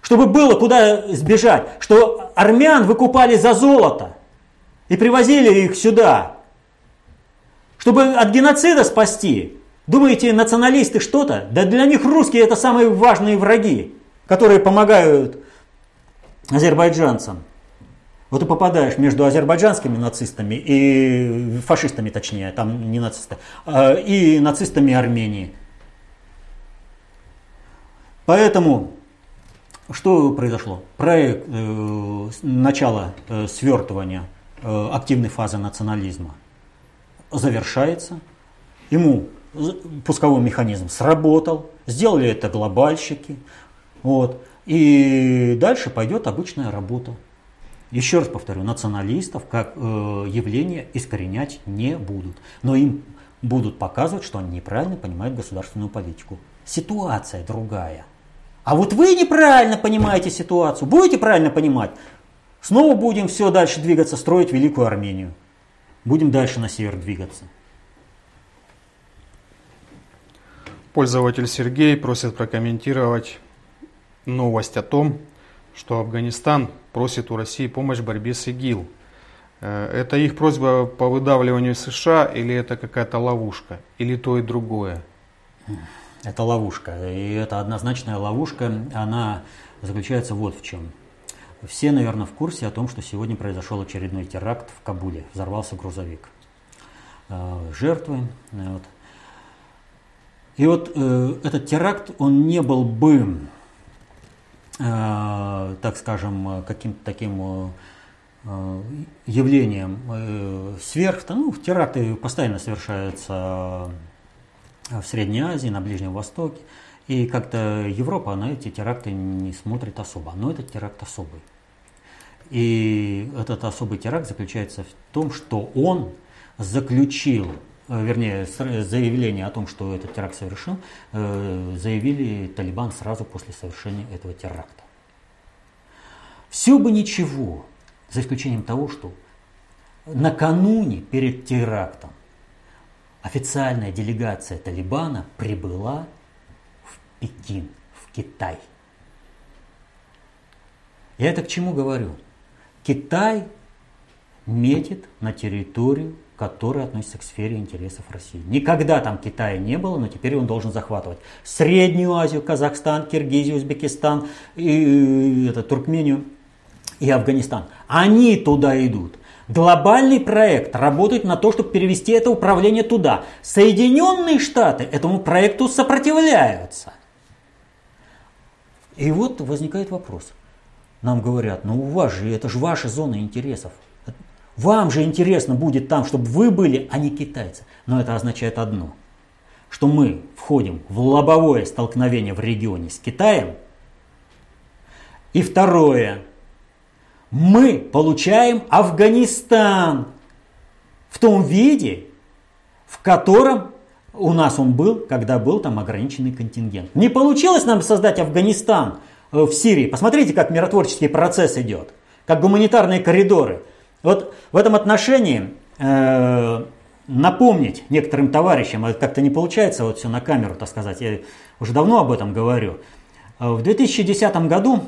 Чтобы было куда сбежать, что армян выкупали за золото и привозили их сюда, чтобы от геноцида спасти. Думаете, националисты что-то? Да для них русские это самые важные враги, которые помогают азербайджанцам. Вот ты попадаешь между азербайджанскими нацистами и фашистами, точнее, там не нацисты, а, и нацистами Армении. Поэтому что произошло? Проект э, начала э, свертывания активной фазы национализма завершается. Ему пусковой механизм сработал, сделали это глобальщики. Вот, и дальше пойдет обычная работа. Еще раз повторю, националистов как э, явление искоренять не будут. Но им будут показывать, что они неправильно понимают государственную политику. Ситуация другая. А вот вы неправильно понимаете ситуацию. Будете правильно понимать? Снова будем все дальше двигаться, строить Великую Армению. Будем дальше на север двигаться. Пользователь Сергей просит прокомментировать новость о том, что Афганистан просит у России помощь в борьбе с ИГИЛ. Э, это их просьба по выдавливанию США или это какая-то ловушка? Или то и другое? Это ловушка. И это однозначная ловушка. Она заключается вот в чем. Все, наверное, в курсе о том, что сегодня произошел очередной теракт в Кабуле. Взорвался грузовик. Э, жертвы. Э, вот. И вот э, этот теракт, он не был бы так скажем, каким-то таким явлением сверх, ну, теракты постоянно совершаются в Средней Азии, на Ближнем Востоке, и как-то Европа на эти теракты не смотрит особо, но этот теракт особый. И этот особый теракт заключается в том, что он заключил э, вернее, заявление о том, что этот теракт совершен, э, заявили Талибан сразу после совершения этого теракта. Все бы ничего, за исключением того, что накануне перед терактом официальная делегация Талибана прибыла Пекин, в Китай. Я это к чему говорю? Китай метит на территорию который относится к сфере интересов России. Никогда там Китая не было, но теперь он должен захватывать Среднюю Азию, Казахстан, Киргизию, Узбекистан, и, и, это, Туркмению и Афганистан. Они туда идут. Глобальный проект работает на то, чтобы перевести это управление туда. Соединенные Штаты этому проекту сопротивляются. И вот возникает вопрос. Нам говорят, ну у вас же, это же ваша зона интересов. Вам же интересно будет там, чтобы вы были, а не китайцы. Но это означает одно, что мы входим в лобовое столкновение в регионе с Китаем. И второе, мы получаем Афганистан в том виде, в котором у нас он был, когда был там ограниченный контингент. Не получилось нам создать Афганистан э, в Сирии. Посмотрите, как миротворческий процесс идет, как гуманитарные коридоры – вот в этом отношении э, напомнить некоторым товарищам, а как-то не получается вот все на камеру, так сказать, я уже давно об этом говорю. Э, в 2010 году,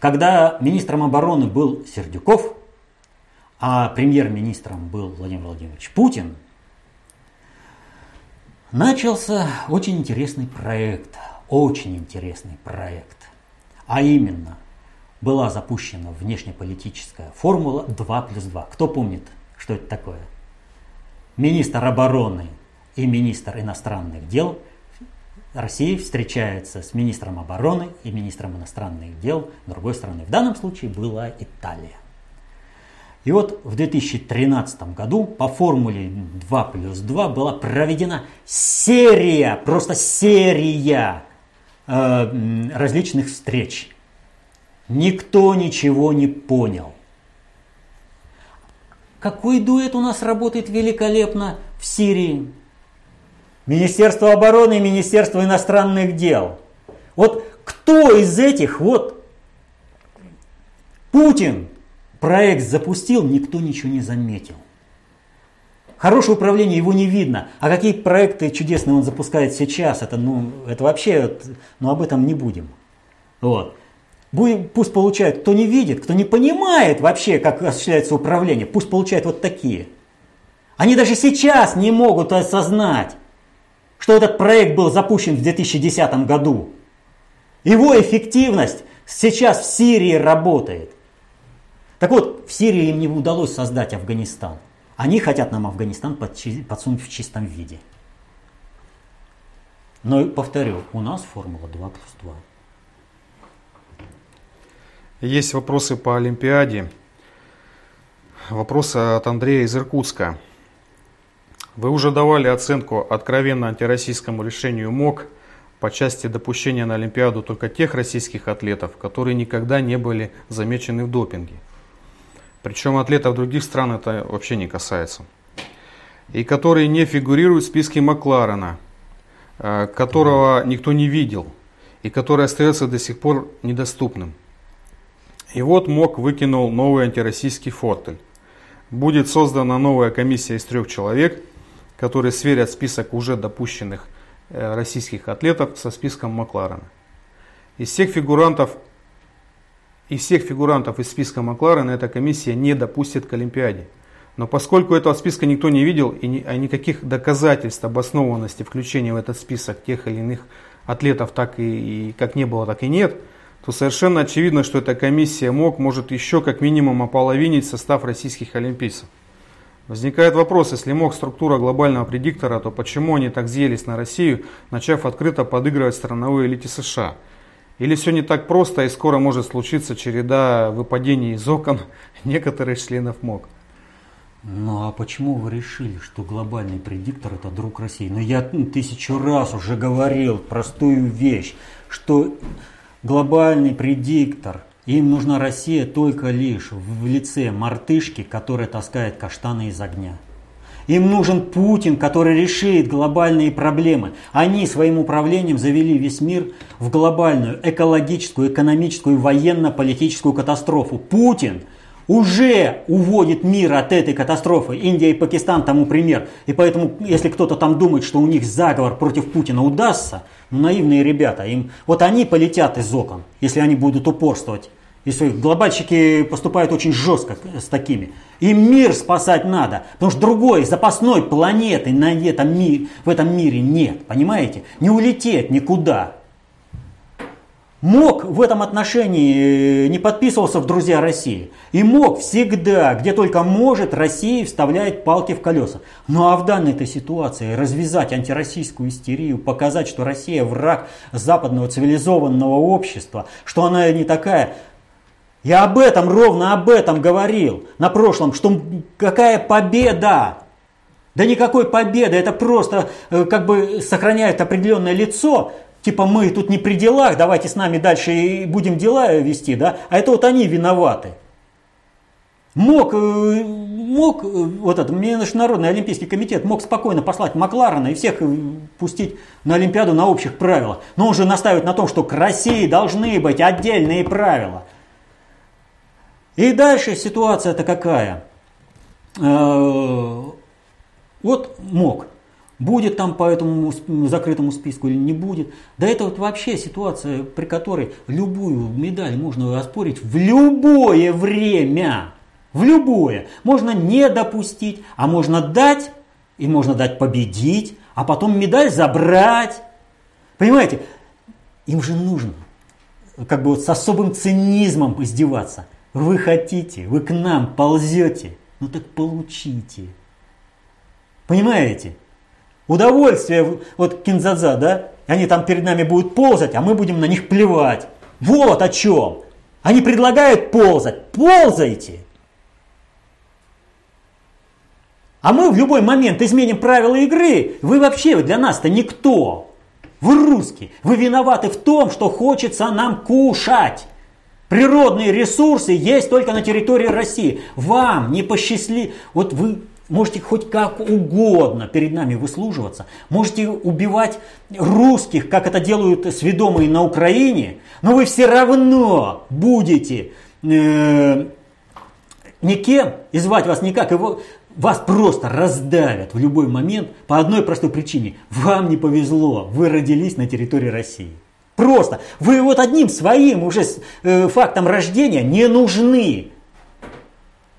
когда министром обороны был Сердюков, а премьер-министром был Владимир Владимирович Путин, начался очень интересный проект, очень интересный проект, а именно – была запущена внешнеполитическая формула 2 плюс 2. Кто помнит, что это такое? Министр обороны и министр иностранных дел России встречаются с министром обороны и министром иностранных дел другой страны. В данном случае была Италия. И вот в 2013 году по формуле 2 плюс 2 была проведена серия, просто серия э, различных встреч Никто ничего не понял. Какой дуэт у нас работает великолепно в Сирии? Министерство обороны и Министерство иностранных дел. Вот кто из этих вот Путин проект запустил, никто ничего не заметил. Хорошее управление его не видно. А какие проекты чудесные он запускает сейчас, это, ну, это вообще, ну об этом не будем. Вот. Пусть получает, кто не видит, кто не понимает вообще, как осуществляется управление, пусть получает вот такие. Они даже сейчас не могут осознать, что этот проект был запущен в 2010 году. Его эффективность сейчас в Сирии работает. Так вот, в Сирии им не удалось создать Афганистан. Они хотят нам Афганистан подсунуть в чистом виде. Но, повторю, у нас формула 2 плюс 2. Есть вопросы по Олимпиаде. Вопрос от Андрея из Иркутска. Вы уже давали оценку откровенно антироссийскому решению МОК по части допущения на Олимпиаду только тех российских атлетов, которые никогда не были замечены в допинге. Причем атлетов других стран это вообще не касается, и который не фигурирует в списке Макларена, э, которого никто не видел, и который остается до сих пор недоступным. И вот МОК выкинул новый антироссийский фортель. Будет создана новая комиссия из трех человек, которые сверят список уже допущенных э, российских атлетов со списком Макларена. Из всех фигурантов из всех фигурантов из списка Макларена эта комиссия не допустит к Олимпиаде. Но поскольку этого списка никто не видел, и ни, а никаких доказательств обоснованности включения в этот список тех или иных атлетов так и, и как не было, так и нет, то совершенно очевидно, что эта комиссия МОК может еще как минимум ополовинить состав российских олимпийцев. Возникает вопрос, если МОК структура глобального предиктора, то почему они так взъелись на Россию, начав открыто подыгрывать страновой элите США – или все не так просто и скоро может случиться череда выпадений из окон некоторых членов МОК? Ну а почему вы решили, что глобальный предиктор это друг России? Ну я тысячу раз уже говорил простую вещь, что глобальный предиктор, им нужна Россия только лишь в лице мартышки, которая таскает каштаны из огня. Им нужен Путин, который решит глобальные проблемы. Они своим управлением завели весь мир в глобальную экологическую, экономическую, военно-политическую катастрофу. Путин уже уводит мир от этой катастрофы. Индия и Пакистан тому пример. И поэтому, если кто-то там думает, что у них заговор против Путина удастся, ну, наивные ребята, им, вот они полетят из окон, если они будут упорствовать и своих. Глобальщики поступают очень жестко с такими. Им мир спасать надо, потому что другой запасной планеты на этом ми, в этом мире нет, понимаете? Не улететь никуда. МОК в этом отношении э, не подписывался в «Друзья России». И МОК всегда, где только может, России вставляет палки в колеса. Ну а в данной-то ситуации развязать антироссийскую истерию, показать, что Россия враг западного цивилизованного общества, что она не такая я об этом, ровно об этом говорил на прошлом, что какая победа. Да никакой победы, это просто э, как бы сохраняет определенное лицо, типа мы тут не при делах, давайте с нами дальше и будем дела вести, да, а это вот они виноваты. Мог, э, мог э, вот этот Международный Олимпийский комитет мог спокойно послать Макларена и всех пустить на Олимпиаду на общих правилах. Но он же настаивает на том, что к России должны быть отдельные правила – и дальше ситуация-то какая? Э, вот МОК. Будет там по этому закрытому списку или не будет. Да это вот вообще ситуация, при которой любую медаль можно оспорить в любое время. В любое. Можно не допустить, а можно дать, и можно дать победить, а потом медаль забрать. Понимаете, им же нужно как бы вот с особым цинизмом издеваться – вы хотите, вы к нам ползете, ну так получите. Понимаете? Удовольствие, вот кинзадза, да? Они там перед нами будут ползать, а мы будем на них плевать. Вот о чем. Они предлагают ползать. Ползайте. А мы в любой момент изменим правила игры. Вы вообще для нас-то никто. Вы русские. Вы виноваты в том, что хочется нам кушать. Природные ресурсы есть только на территории России. Вам не посчастли... Вот вы можете хоть как угодно перед нами выслуживаться, можете убивать русских, как это делают сведомые на Украине, но вы все равно будете э, никем, и звать вас никак, и вас просто раздавят в любой момент по одной простой причине. Вам не повезло, вы родились на территории России. Просто. Вы вот одним своим уже э, фактом рождения не нужны.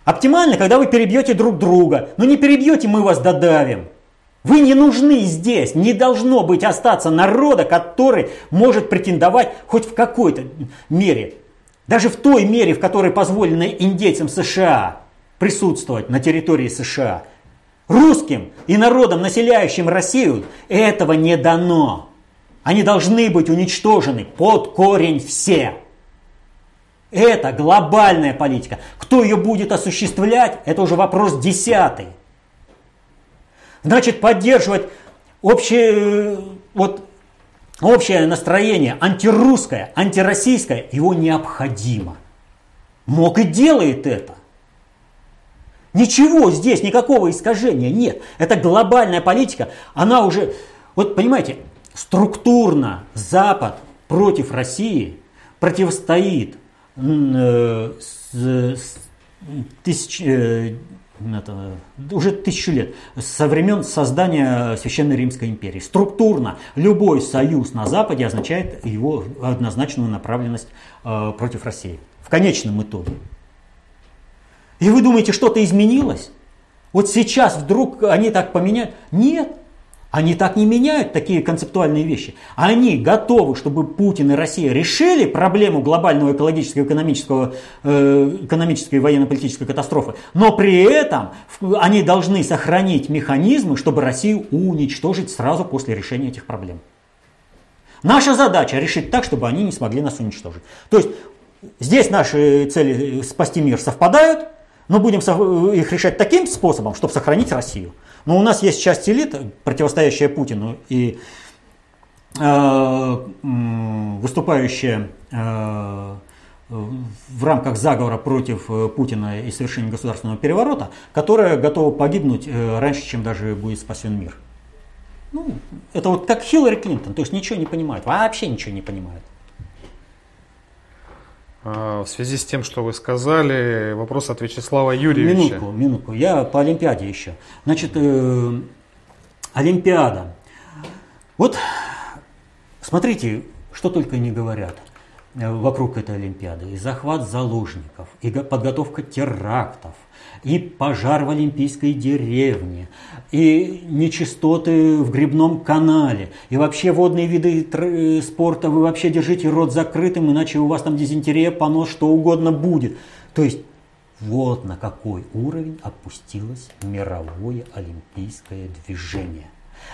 Оптимально, когда вы перебьете друг друга. Но не перебьете, мы вас додавим. Вы не нужны здесь. Не должно быть остаться народа, который может претендовать хоть в какой-то мере. Даже в той мере, в которой позволено индейцам США присутствовать на территории США. Русским и народам, населяющим Россию, этого не дано. Они должны быть уничтожены под корень все. Это глобальная политика. Кто ее будет осуществлять, это уже вопрос десятый. Значит, поддерживать общее, вот, общее настроение антирусское, антироссийское, его необходимо. МОК и делает это. Ничего здесь, никакого искажения нет. Это глобальная политика, она уже, вот понимаете, структурно Запад против России противостоит э, с, с, тысяч, э, это, уже тысячу лет, со времен создания Священной Римской империи. Структурно любой союз на Западе означает его однозначную направленность э, против России. В конечном итоге. И вы думаете, что-то изменилось? Вот сейчас вдруг они так поменяют? Нет. Они так не меняют такие концептуальные вещи. Они готовы, чтобы Путин и Россия решили проблему глобального экологического, экономического, э, экономической и военно-политической катастрофы, но при этом они должны сохранить механизмы, чтобы Россию уничтожить сразу после решения этих проблем. Наша задача решить так, чтобы они не смогли нас уничтожить. То есть здесь наши цели спасти мир совпадают, но будем их решать таким способом, чтобы сохранить Россию. Но у нас есть часть элит, противостоящая Путину и э, выступающая э, в рамках заговора против э, Путина и совершения государственного переворота, которая готова погибнуть э, раньше, чем даже будет спасен мир. Ну, это вот как Хиллари Клинтон, то есть ничего не понимает, вообще ничего не понимает. А, в связи с тем, что вы сказали, вопрос от Вячеслава Юрьевича. Минутку, минутку. Я по Олимпиаде еще. Значит, э, Олимпиада. Вот смотрите, что только не говорят э, вокруг этой Олимпиады. И захват заложников, и подготовка терактов, и пожар в Олимпийской деревне, и нечистоты в грибном канале, и вообще водные виды э, спорта, вы вообще держите рот закрытым, иначе у вас там дизентерия, понос, что угодно будет. То есть вот на какой уровень опустилось мировое олимпийское движение.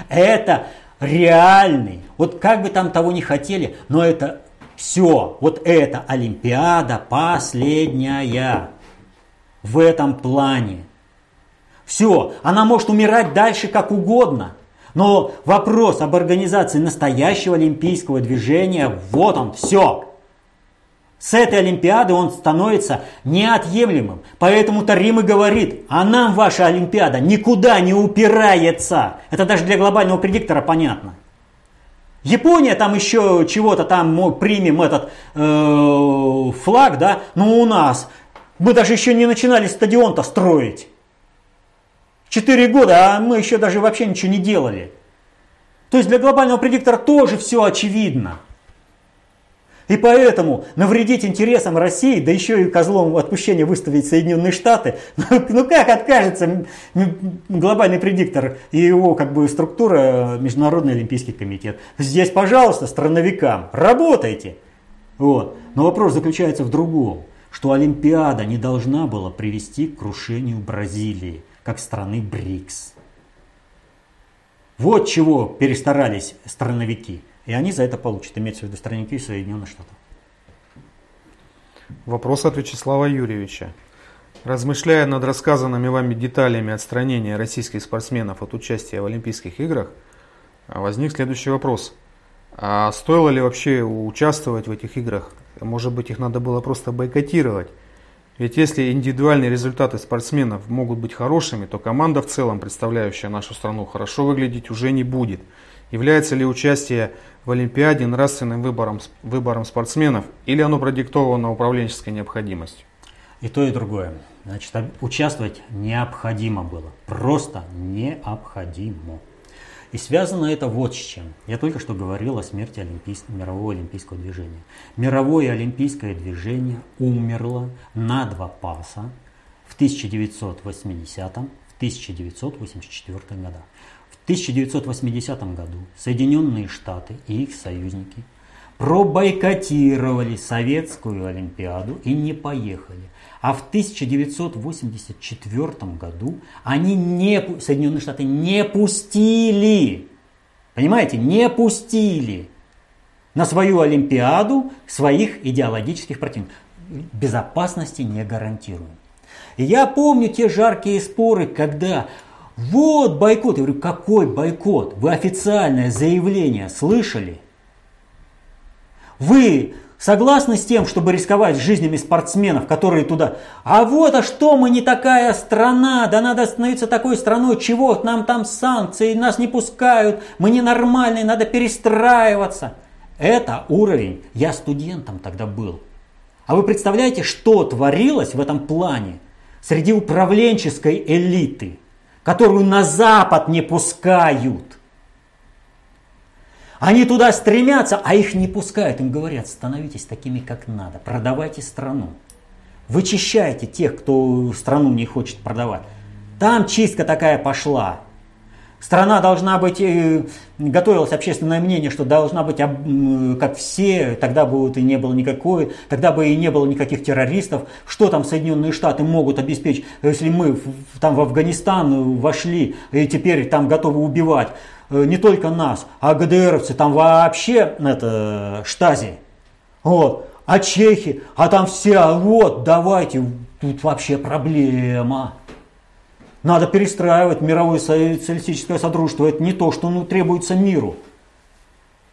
Это реальный, вот как бы там того не хотели, но это все, вот эта Олимпиада последняя в этом плане. Все, она может умирать дальше как угодно. Но вопрос об организации настоящего олимпийского движения, вот он, все. С этой Олимпиады он становится неотъемлемым. Поэтому Тарим и говорит, а нам ваша Олимпиада никуда не упирается. Это даже для глобального предиктора понятно. Япония там еще чего-то там примем этот э, флаг, да, но у нас мы даже еще не начинали стадион-то строить. Четыре года, а мы еще даже вообще ничего не делали. То есть для глобального предиктора тоже все очевидно. И поэтому навредить интересам России, да еще и козлом отпущения выставить Соединенные Штаты, ну, ну как откажется глобальный предиктор и его как бы структура Международный Олимпийский комитет. Здесь, пожалуйста, страновикам, работайте. Вот. Но вопрос заключается в другом что Олимпиада не должна была привести к крушению Бразилии, как страны БРИКС. Вот чего перестарались страновики. И они за это получат, имеется в виду страновики Соединенных Штатов. Вопрос от Вячеслава Юрьевича. Размышляя над рассказанными вами деталями отстранения российских спортсменов от участия в Олимпийских играх, возник следующий вопрос. А стоило ли вообще участвовать в этих играх может быть, их надо было просто бойкотировать. Ведь если индивидуальные результаты спортсменов могут быть хорошими, то команда в целом, представляющая нашу страну, хорошо выглядеть уже не будет. Является ли участие в Олимпиаде нравственным выбором, выбором спортсменов или оно продиктовано управленческой необходимостью? И то, и другое. Значит, участвовать необходимо было. Просто необходимо. И связано это вот с чем. Я только что говорил о смерти олимпийс... мирового олимпийского движения. Мировое олимпийское движение умерло на два паса в 1980 в 1984 годах. В 1980 году Соединенные Штаты и их союзники пробойкотировали советскую Олимпиаду и не поехали. А в 1984 году они не, Соединенные Штаты не пустили, понимаете, не пустили на свою Олимпиаду своих идеологических противников. Безопасности не гарантируем. Я помню те жаркие споры, когда вот бойкот. Я говорю, какой бойкот? Вы официальное заявление слышали? Вы согласны с тем, чтобы рисковать жизнями спортсменов, которые туда... А вот, а что мы не такая страна, да надо становиться такой страной, чего нам там санкции, нас не пускают, мы ненормальные, надо перестраиваться. Это уровень, я студентом тогда был. А вы представляете, что творилось в этом плане среди управленческой элиты, которую на Запад не пускают? Они туда стремятся, а их не пускают. Им говорят, становитесь такими, как надо, продавайте страну. Вычищайте тех, кто страну не хочет продавать. Там чистка такая пошла. Страна должна быть, э, готовилось общественное мнение, что должна быть как все, тогда бы и не было никакой, тогда бы и не было никаких террористов. Что там Соединенные Штаты могут обеспечить, если мы там в Афганистан вошли и теперь там готовы убивать не только нас, а ГДРовцы, там вообще это штази. Вот. А чехи, а там все, а вот, давайте, тут вообще проблема. Надо перестраивать мировое социалистическое содружество. Это не то, что ну, требуется миру.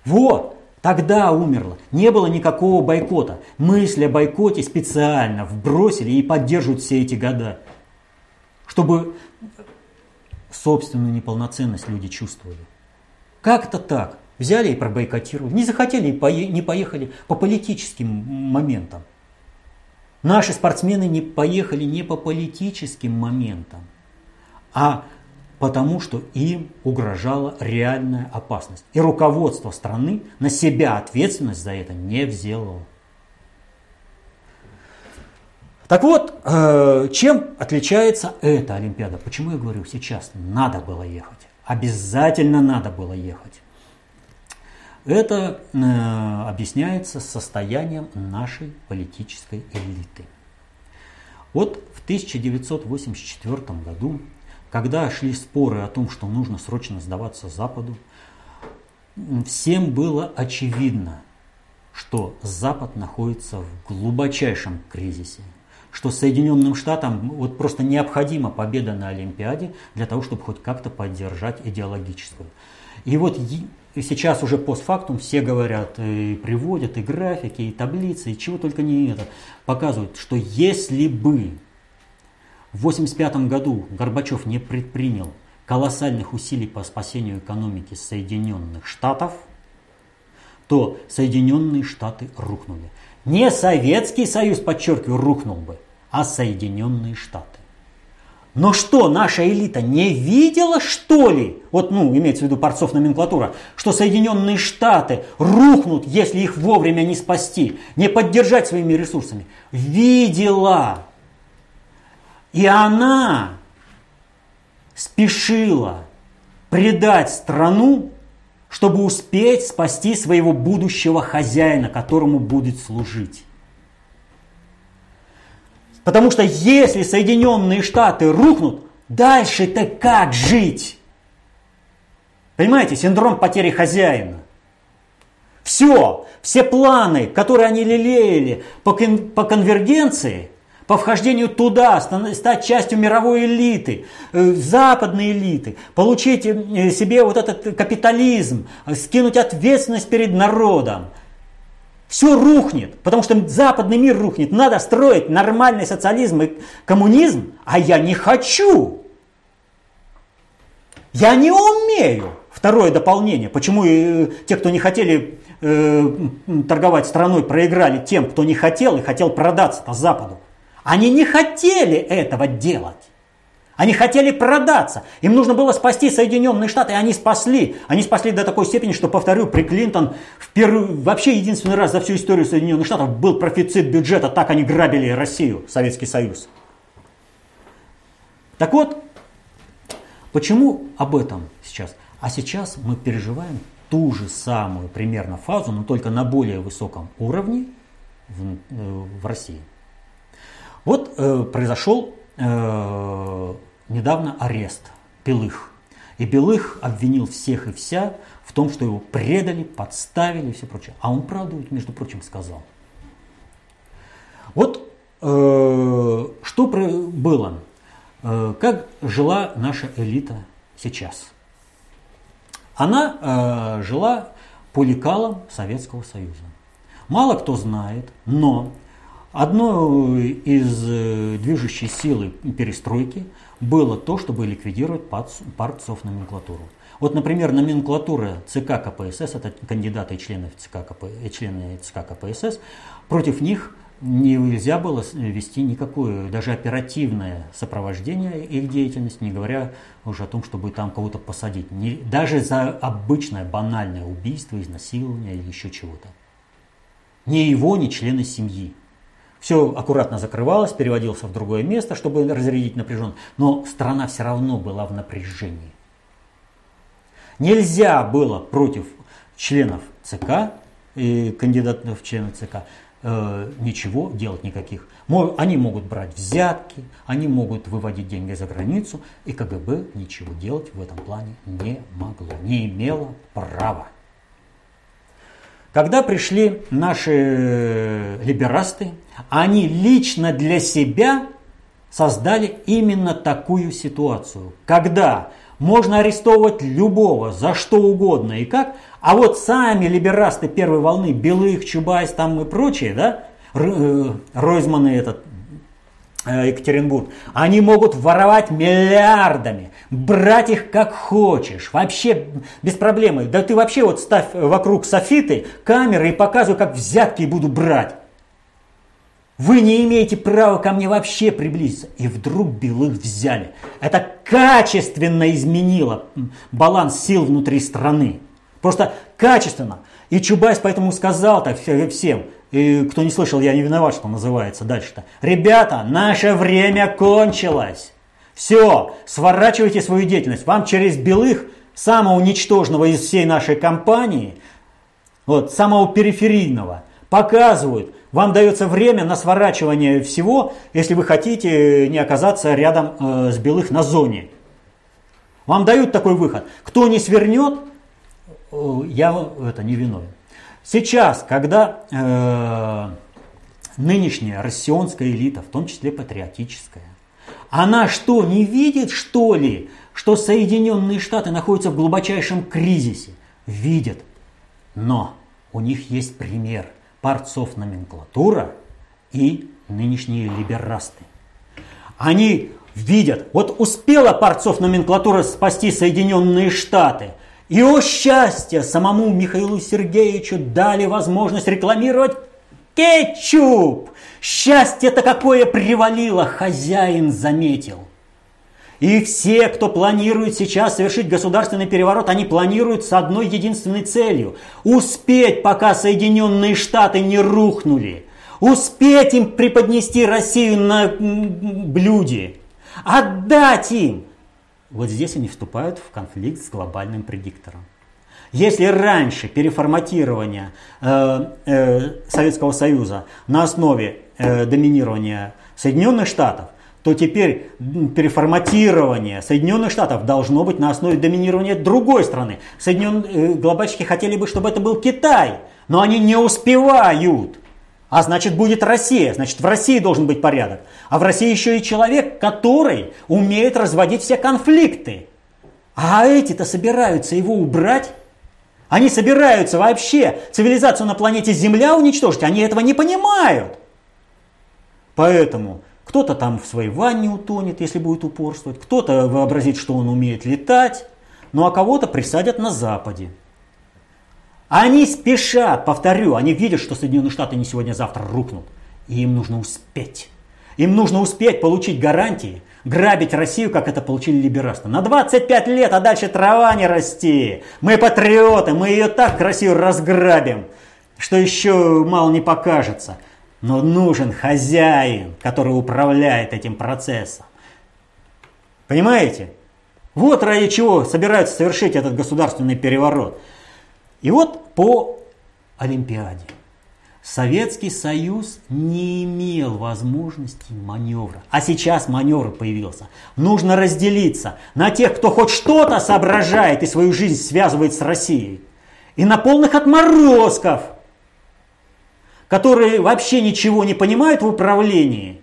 Вот, тогда умерло. Не было никакого бойкота. Мысль о бойкоте специально вбросили и поддерживают все эти года. Чтобы собственную неполноценность люди чувствовали. Как это так? Взяли и пробойкотировали. Не захотели и не поехали по политическим моментам. Наши спортсмены не поехали не по политическим моментам а потому что им угрожала реальная опасность. И руководство страны на себя ответственность за это не взяло. Так вот, э, чем отличается эта Олимпиада? Почему я говорю сейчас надо было ехать? Обязательно надо было ехать. Это э, объясняется состоянием нашей политической элиты. Вот в 1984 году когда шли споры о том, что нужно срочно сдаваться Западу, всем было очевидно, что Запад находится в глубочайшем кризисе, что Соединенным Штатам вот просто необходима победа на Олимпиаде для того, чтобы хоть как-то поддержать идеологическую. И вот сейчас уже постфактум все говорят, и приводят и графики, и таблицы, и чего только не это, показывают, что если бы в 1985 году Горбачев не предпринял колоссальных усилий по спасению экономики Соединенных Штатов, то Соединенные Штаты рухнули. Не Советский Союз, подчеркиваю, рухнул бы, а Соединенные Штаты. Но что, наша элита не видела, что ли, вот, ну, имеется в виду порцов номенклатура, что Соединенные Штаты рухнут, если их вовремя не спасти, не поддержать своими ресурсами? Видела. И она спешила предать страну, чтобы успеть спасти своего будущего хозяина, которому будет служить. Потому что если Соединенные Штаты рухнут, дальше-то как жить? Понимаете, синдром потери хозяина. Все, все планы, которые они лелеяли по, кон- по конвергенции – по вхождению туда, стать частью мировой элиты, э, западной элиты, получить э, себе вот этот капитализм, скинуть ответственность перед народом. Все рухнет, потому что западный мир рухнет. Надо строить нормальный социализм и коммунизм, а я не хочу. Я не умею. Второе дополнение. Почему и э, те, кто не хотели э, торговать страной, проиграли тем, кто не хотел и хотел продаться по Западу. Они не хотели этого делать. Они хотели продаться. Им нужно было спасти Соединенные Штаты, и они спасли. Они спасли до такой степени, что, повторю, при Клинтон в первый, вообще единственный раз за всю историю Соединенных Штатов был профицит бюджета, так они грабили Россию, Советский Союз. Так вот, почему об этом сейчас? А сейчас мы переживаем ту же самую примерно фазу, но только на более высоком уровне в, э, в России. Вот э, произошел э, недавно арест Белых. И Белых обвинил всех и вся в том, что его предали, подставили и все прочее. А он правду, между прочим, сказал. Вот э, что было, э, как жила наша элита сейчас. Она э, жила по лекалам Советского Союза. Мало кто знает, но одной из э, движущей силы перестройки было то, чтобы ликвидировать партсов номенклатуру. Вот, например, номенклатура ЦК КПСС, это кандидаты и члены ЦК, КП, члены ЦК КПСС, против них нельзя было вести никакое, даже оперативное сопровождение их деятельности, не говоря уже о том, чтобы там кого-то посадить. Не, даже за обычное банальное убийство, изнасилование или еще чего-то. Ни его, ни члены семьи. Все аккуратно закрывалось, переводился в другое место, чтобы разрядить напряженность. Но страна все равно была в напряжении. Нельзя было против членов ЦК и кандидатов в члены ЦК э, ничего делать никаких. Они могут брать взятки, они могут выводить деньги за границу, и КГБ ничего делать в этом плане не могло, не имело права. Когда пришли наши либерасты, они лично для себя создали именно такую ситуацию, когда можно арестовывать любого за что угодно и как, а вот сами либерасты первой волны, Белых, Чубайс там и прочие, да, э, Ройзман и этот, э, Екатеринбург, они могут воровать миллиардами, брать их как хочешь, вообще без проблемы. Да ты вообще вот ставь вокруг софиты камеры и показывай, как взятки буду брать. Вы не имеете права ко мне вообще приблизиться. И вдруг белых взяли. Это качественно изменило баланс сил внутри страны. Просто качественно. И Чубайс поэтому сказал так всем, и кто не слышал, я не виноват, что называется дальше-то. Ребята, наше время кончилось. Все, сворачивайте свою деятельность. Вам через белых, самого ничтожного из всей нашей компании, вот, самого периферийного, показывают, вам дается время на сворачивание всего, если вы хотите не оказаться рядом э, с белых на зоне. Вам дают такой выход. Кто не свернет, э, я это не виновен. Сейчас, когда э, нынешняя россионская элита, в том числе патриотическая, она что, не видит, что ли, что Соединенные Штаты находятся в глубочайшем кризисе? Видят. Но у них есть пример – парцов номенклатура и нынешние либерасты. Они видят, вот успела парцов номенклатура спасти Соединенные Штаты, и, о счастье, самому Михаилу Сергеевичу дали возможность рекламировать кетчуп. Счастье-то какое привалило, хозяин заметил. И все, кто планирует сейчас совершить государственный переворот, они планируют с одной единственной целью. Успеть, пока Соединенные Штаты не рухнули. Успеть им преподнести Россию на блюде. Отдать им. Вот здесь они вступают в конфликт с глобальным предиктором. Если раньше переформатирование э, э, Советского Союза на основе э, доминирования Соединенных Штатов то теперь переформатирование Соединенных Штатов должно быть на основе доминирования другой страны. Соединенные э, глобальщики хотели бы, чтобы это был Китай, но они не успевают. А значит будет Россия, значит в России должен быть порядок. А в России еще и человек, который умеет разводить все конфликты. А эти-то собираются его убрать. Они собираются вообще цивилизацию на планете Земля уничтожить. Они этого не понимают. Поэтому кто-то там в своей ванне утонет, если будет упорствовать, кто-то вообразит, что он умеет летать, ну а кого-то присадят на Западе. Они спешат, повторю, они видят, что Соединенные Штаты не сегодня-завтра рухнут. И им нужно успеть. Им нужно успеть получить гарантии, грабить Россию, как это получили либерасты. На 25 лет, а дальше трава не расти. Мы патриоты, мы ее так Россию разграбим, что еще мало не покажется. Но нужен хозяин, который управляет этим процессом. Понимаете? Вот ради чего собираются совершить этот государственный переворот. И вот по Олимпиаде. Советский Союз не имел возможности маневра. А сейчас маневр появился. Нужно разделиться на тех, кто хоть что-то соображает и свою жизнь связывает с Россией. И на полных отморозков – которые вообще ничего не понимают в управлении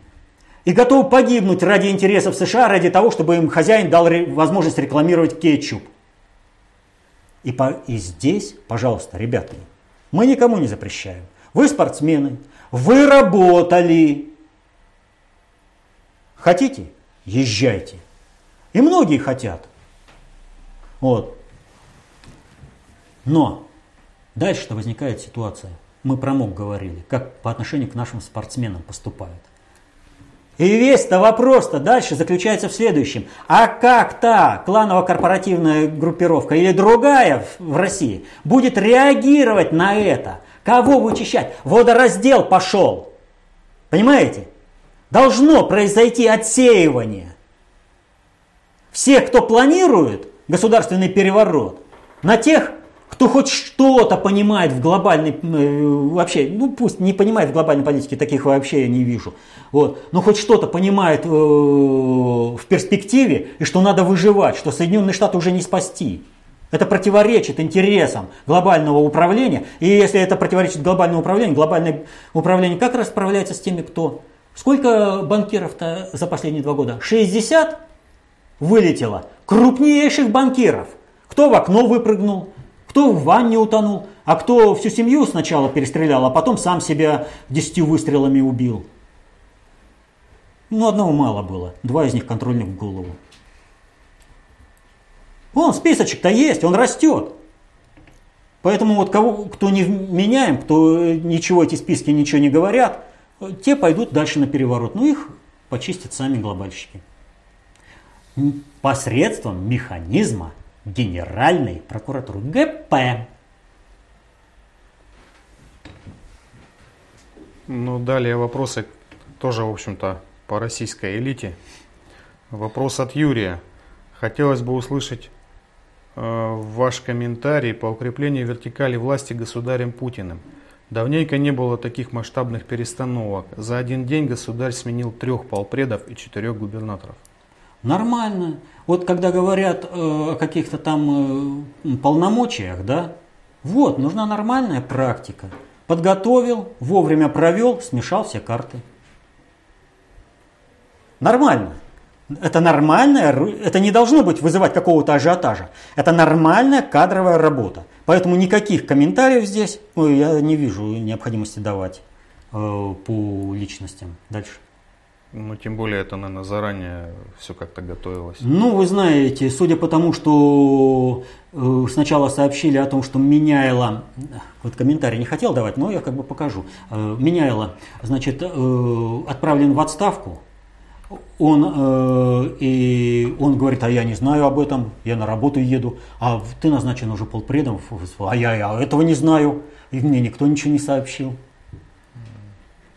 и готовы погибнуть ради интересов США, ради того, чтобы им хозяин дал возможность рекламировать кетчуп. И, по, и здесь, пожалуйста, ребята, мы никому не запрещаем. Вы спортсмены, вы работали. Хотите? Езжайте. И многие хотят. Вот. Но дальше-то возникает ситуация. Мы про МОК говорили, как по отношению к нашим спортсменам поступают. И весь-то вопрос-то дальше заключается в следующем. А как та кланово-корпоративная группировка или другая в России будет реагировать на это? Кого вычищать? Водораздел пошел. Понимаете? Должно произойти отсеивание. Всех, кто планирует государственный переворот, на тех, кто хоть что-то понимает в глобальной, э, вообще, ну пусть не понимает в глобальной политике, таких вообще я не вижу, вот, но хоть что-то понимает э, в перспективе, и что надо выживать, что Соединенные Штаты уже не спасти. Это противоречит интересам глобального управления. И если это противоречит глобальному управлению, глобальное управление как расправляется с теми, кто... Сколько банкиров-то за последние два года? 60 вылетело. Крупнейших банкиров. Кто в окно выпрыгнул, кто в ванне утонул, а кто всю семью сначала перестрелял, а потом сам себя десятью выстрелами убил. Ну, одного мало было. Два из них контрольных в голову. Вон, списочек-то есть, он растет. Поэтому вот кого, кто не меняем, кто ничего, эти списки ничего не говорят, те пойдут дальше на переворот. Ну, их почистят сами глобальщики. Посредством механизма Генеральной прокуратуры ГП. Ну, далее вопросы тоже, в общем-то, по российской элите. Вопрос от Юрия. Хотелось бы услышать э, ваш комментарий по укреплению вертикали власти государем Путиным. Давненько не было таких масштабных перестановок. За один день государь сменил трех полпредов и четырех губернаторов. Нормально. Вот когда говорят э, о каких-то там э, полномочиях, да, вот, нужна нормальная практика. Подготовил, вовремя провел, смешал все карты. Нормально. Это нормальная, это не должно быть вызывать какого-то ажиотажа. Это нормальная кадровая работа. Поэтому никаких комментариев здесь ну, я не вижу необходимости давать э, по личностям. Дальше. Ну, тем более это, наверное, заранее все как-то готовилось. Ну, вы знаете, судя по тому, что э, сначала сообщили о том, что Меняйло, вот комментарий не хотел давать, но я как бы покажу. Э, Меняйло, значит, э, отправлен в отставку, он, и он говорит, а я не знаю об этом, я на работу еду, а ты назначен уже полпредом, а я, я этого не знаю, и мне никто ничего не сообщил.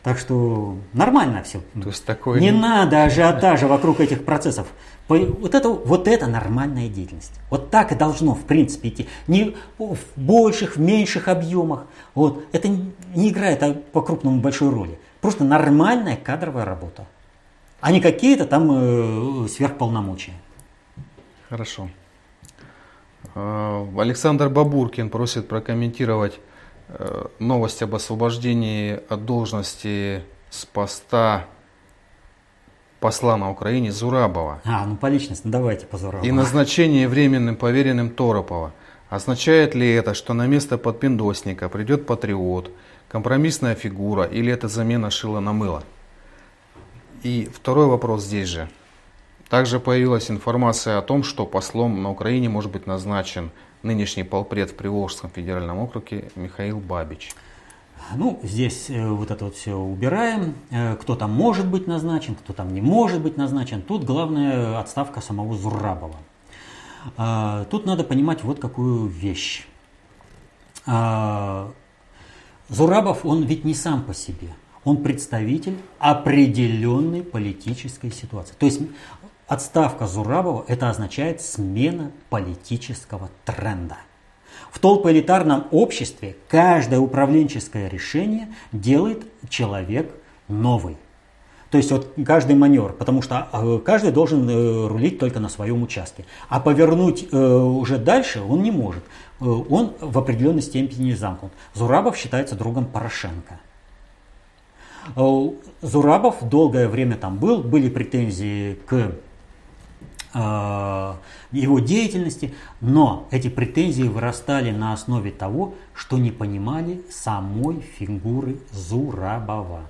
Так что нормально все. То есть такое... Не надо ажиотажа вокруг этих процессов. Вот это, вот это нормальная деятельность. Вот так и должно, в принципе, идти. Не в больших, в меньших объемах. Вот. Это не играет а по-крупному большой роли. Просто нормальная кадровая работа. А не какие-то там э, сверхполномочия. Хорошо. А, Александр Бабуркин просит прокомментировать новость об освобождении от должности с поста посла на Украине Зурабова. А, ну по личности, ну, давайте по Зурабову. И назначение временным поверенным Торопова. Означает ли это, что на место подпиндосника придет патриот, компромиссная фигура или это замена шила на мыло? И второй вопрос здесь же. Также появилась информация о том, что послом на Украине может быть назначен нынешний полпред в Приволжском федеральном округе Михаил Бабич. Ну, здесь э, вот это вот все убираем. Э, кто там может быть назначен, кто там не может быть назначен. Тут главная отставка самого Зурабова. А, тут надо понимать вот какую вещь. А, Зурабов, он ведь не сам по себе. Он представитель определенной политической ситуации. То есть Отставка Зурабова – это означает смена политического тренда. В толпоэлитарном обществе каждое управленческое решение делает человек новый. То есть вот каждый маневр, потому что э, каждый должен э, рулить только на своем участке. А повернуть э, уже дальше он не может. Он в определенной степени замкнут. Зурабов считается другом Порошенко. Зурабов долгое время там был, были претензии к его деятельности, но эти претензии вырастали на основе того, что не понимали самой фигуры Зурабова.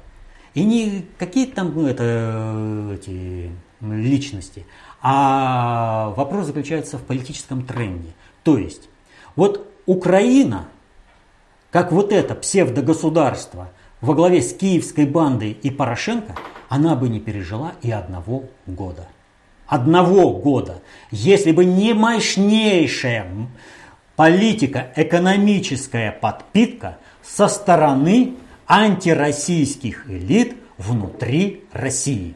И не какие-то там ну, это, эти личности, а вопрос заключается в политическом тренде. То есть, вот Украина, как вот это псевдогосударство во главе с киевской бандой и Порошенко, она бы не пережила и одного года. Одного года. Если бы не мощнейшая политика, экономическая подпитка со стороны антироссийских элит внутри России.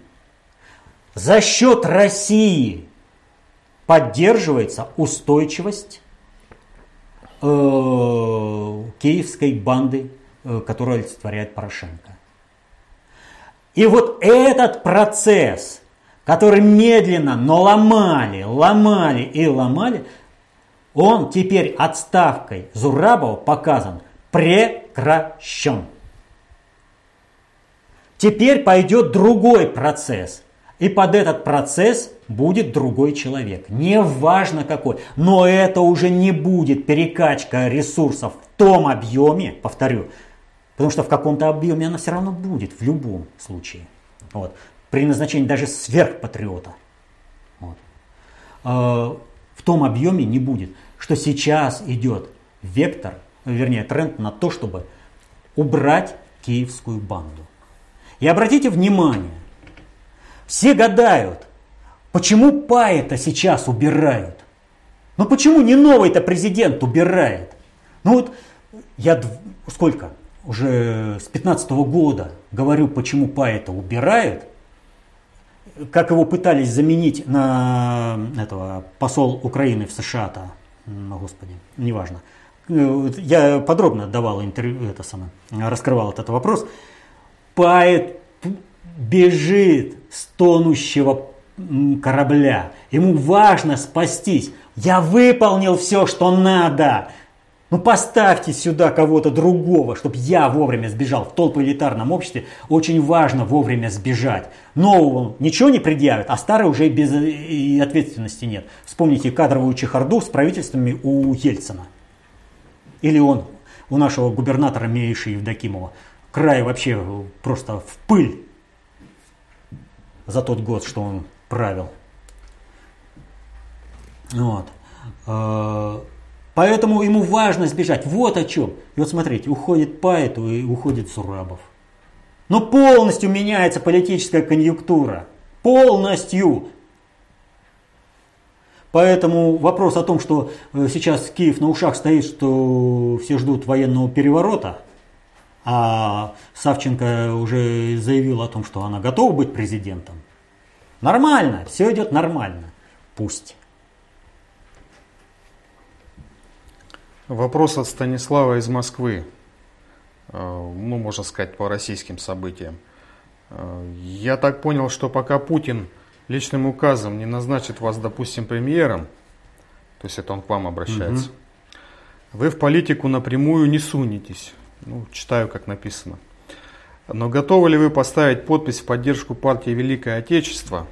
За счет России поддерживается устойчивость э, киевской банды, э, которую олицетворяет Порошенко. И вот этот процесс, который медленно, но ломали, ломали и ломали, он теперь отставкой Зурабова показан прекращен. Теперь пойдет другой процесс. И под этот процесс будет другой человек. Не важно какой. Но это уже не будет перекачка ресурсов в том объеме, повторю, потому что в каком-то объеме она все равно будет, в любом случае. Вот. При назначении даже сверхпатриота. Вот. Э, в том объеме не будет. Что сейчас идет вектор, вернее тренд на то, чтобы убрать киевскую банду. И обратите внимание, все гадают, почему Паэта сейчас убирают? Ну почему не новый-то президент убирает? Ну вот я сколько? Уже с 15 -го года говорю, почему Паэта убирают. Как его пытались заменить на этого посол Украины в США-то, господи, неважно. Я подробно давал интервью, это самое, раскрывал этот вопрос. Пает бежит с тонущего корабля. Ему важно спастись. Я выполнил все, что надо. Ну поставьте сюда кого-то другого, чтобы я вовремя сбежал. В толпу элитарном обществе очень важно вовремя сбежать. Нового ничего не предъявят, а старый уже без и ответственности нет. Вспомните кадровую чехарду с правительствами у Ельцина. Или он у нашего губернатора Мейши Евдокимова край вообще просто в пыль за тот год, что он правил. Вот. Поэтому ему важно сбежать. Вот о чем. И вот смотрите, уходит Паэту и уходит Сурабов. Но полностью меняется политическая конъюнктура. Полностью. Поэтому вопрос о том, что э, сейчас Киев на ушах стоит, что все ждут военного переворота – а Савченко уже заявил о том, что она готова быть президентом. Нормально, все идет нормально. Пусть. Вопрос от Станислава из Москвы. Э, ну, можно сказать, по российским событиям. Э, я так понял, что пока Путин личным указом не назначит вас, допустим, премьером, то есть это он к вам обращается, угу. вы в политику напрямую не сунетесь. Ну, читаю, как написано. Но готовы ли вы поставить подпись в поддержку партии Великое Отечество,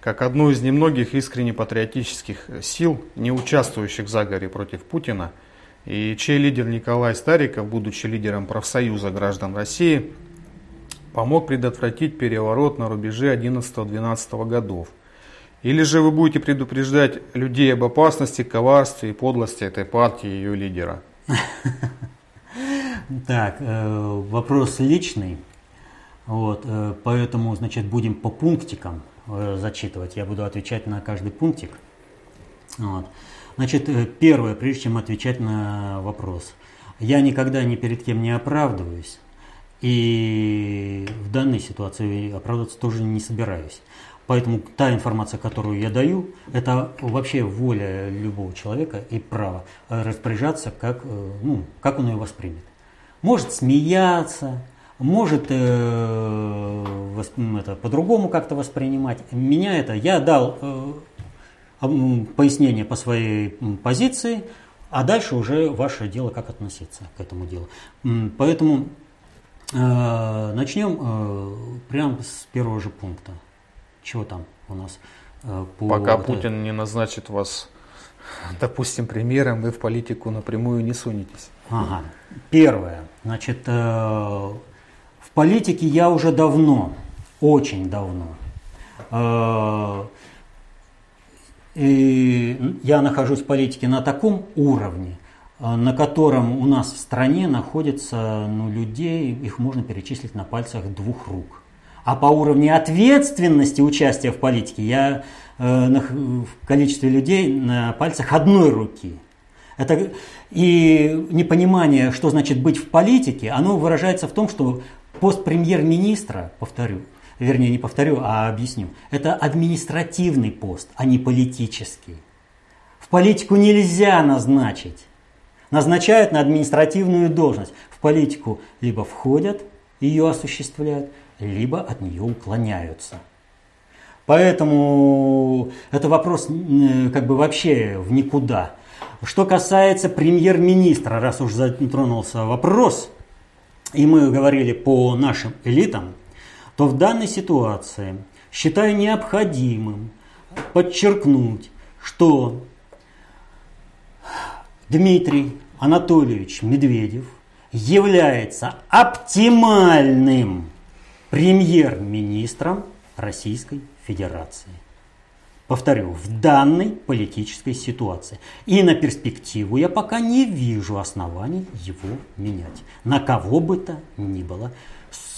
как одну из немногих искренне патриотических сил, не участвующих в заговоре против Путина, и чей лидер Николай Стариков, будучи лидером профсоюза граждан России, помог предотвратить переворот на рубеже 11-12 годов? Или же вы будете предупреждать людей об опасности, коварстве и подлости этой партии и ее лидера? Так, э, вопрос личный. Вот, э, поэтому, значит, будем по пунктикам э, зачитывать. Я буду отвечать на каждый пунктик. Вот. Значит, первое, прежде чем отвечать на вопрос. Я никогда ни перед кем не оправдываюсь. И в данной ситуации оправдываться тоже не собираюсь. Поэтому та информация, которую я даю, это вообще воля любого человека и право распоряжаться, как, ну, как он ее воспримет может смеяться, может э, это, по-другому как-то воспринимать. Меня это, я дал э, пояснение по своей позиции, а дальше уже ваше дело, как относиться к этому делу. Поэтому э, начнем э, прямо с первого же пункта. Чего там у нас? Э, по Пока вот Путин не назначит вас, допустим, премьером, вы в политику напрямую не сунетесь. Ага. Первое. Значит, э, в политике я уже давно, очень давно. Э, и я нахожусь в политике на таком уровне, э, на котором у нас в стране находится ну, людей, их можно перечислить на пальцах двух рук. А по уровню ответственности участия в политике я э, на, в количестве людей на пальцах одной руки. Это, и непонимание, что значит быть в политике, оно выражается в том, что пост премьер-министра, повторю, вернее не повторю, а объясню, это административный пост, а не политический. В политику нельзя назначить. Назначают на административную должность. В политику либо входят, ее осуществляют, либо от нее уклоняются. Поэтому это вопрос как бы вообще в никуда. Что касается премьер-министра, раз уж затронулся вопрос, и мы говорили по нашим элитам, то в данной ситуации считаю необходимым подчеркнуть, что Дмитрий Анатольевич Медведев является оптимальным премьер-министром Российской Федерации. Повторю, в данной политической ситуации. И на перспективу я пока не вижу оснований его менять. На кого бы то ни было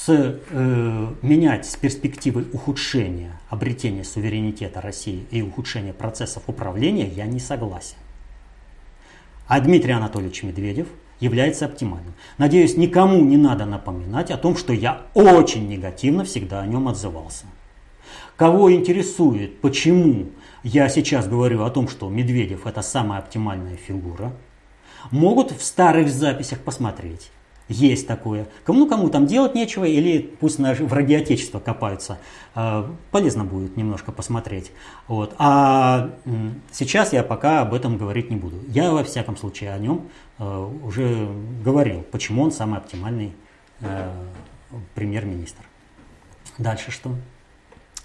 с, э, менять с перспективой ухудшения, обретения суверенитета России и ухудшения процессов управления я не согласен. А Дмитрий Анатольевич Медведев является оптимальным. Надеюсь, никому не надо напоминать о том, что я очень негативно всегда о нем отзывался. Кого интересует, почему я сейчас говорю о том, что Медведев это самая оптимальная фигура, могут в старых записях посмотреть. Есть такое. Кому ну, кому там делать нечего, или пусть наши враги Отечества копаются. А, полезно будет немножко посмотреть. Вот. А сейчас я пока об этом говорить не буду. Я во всяком случае о нем а, уже говорил, почему он самый оптимальный а, премьер-министр. Дальше что?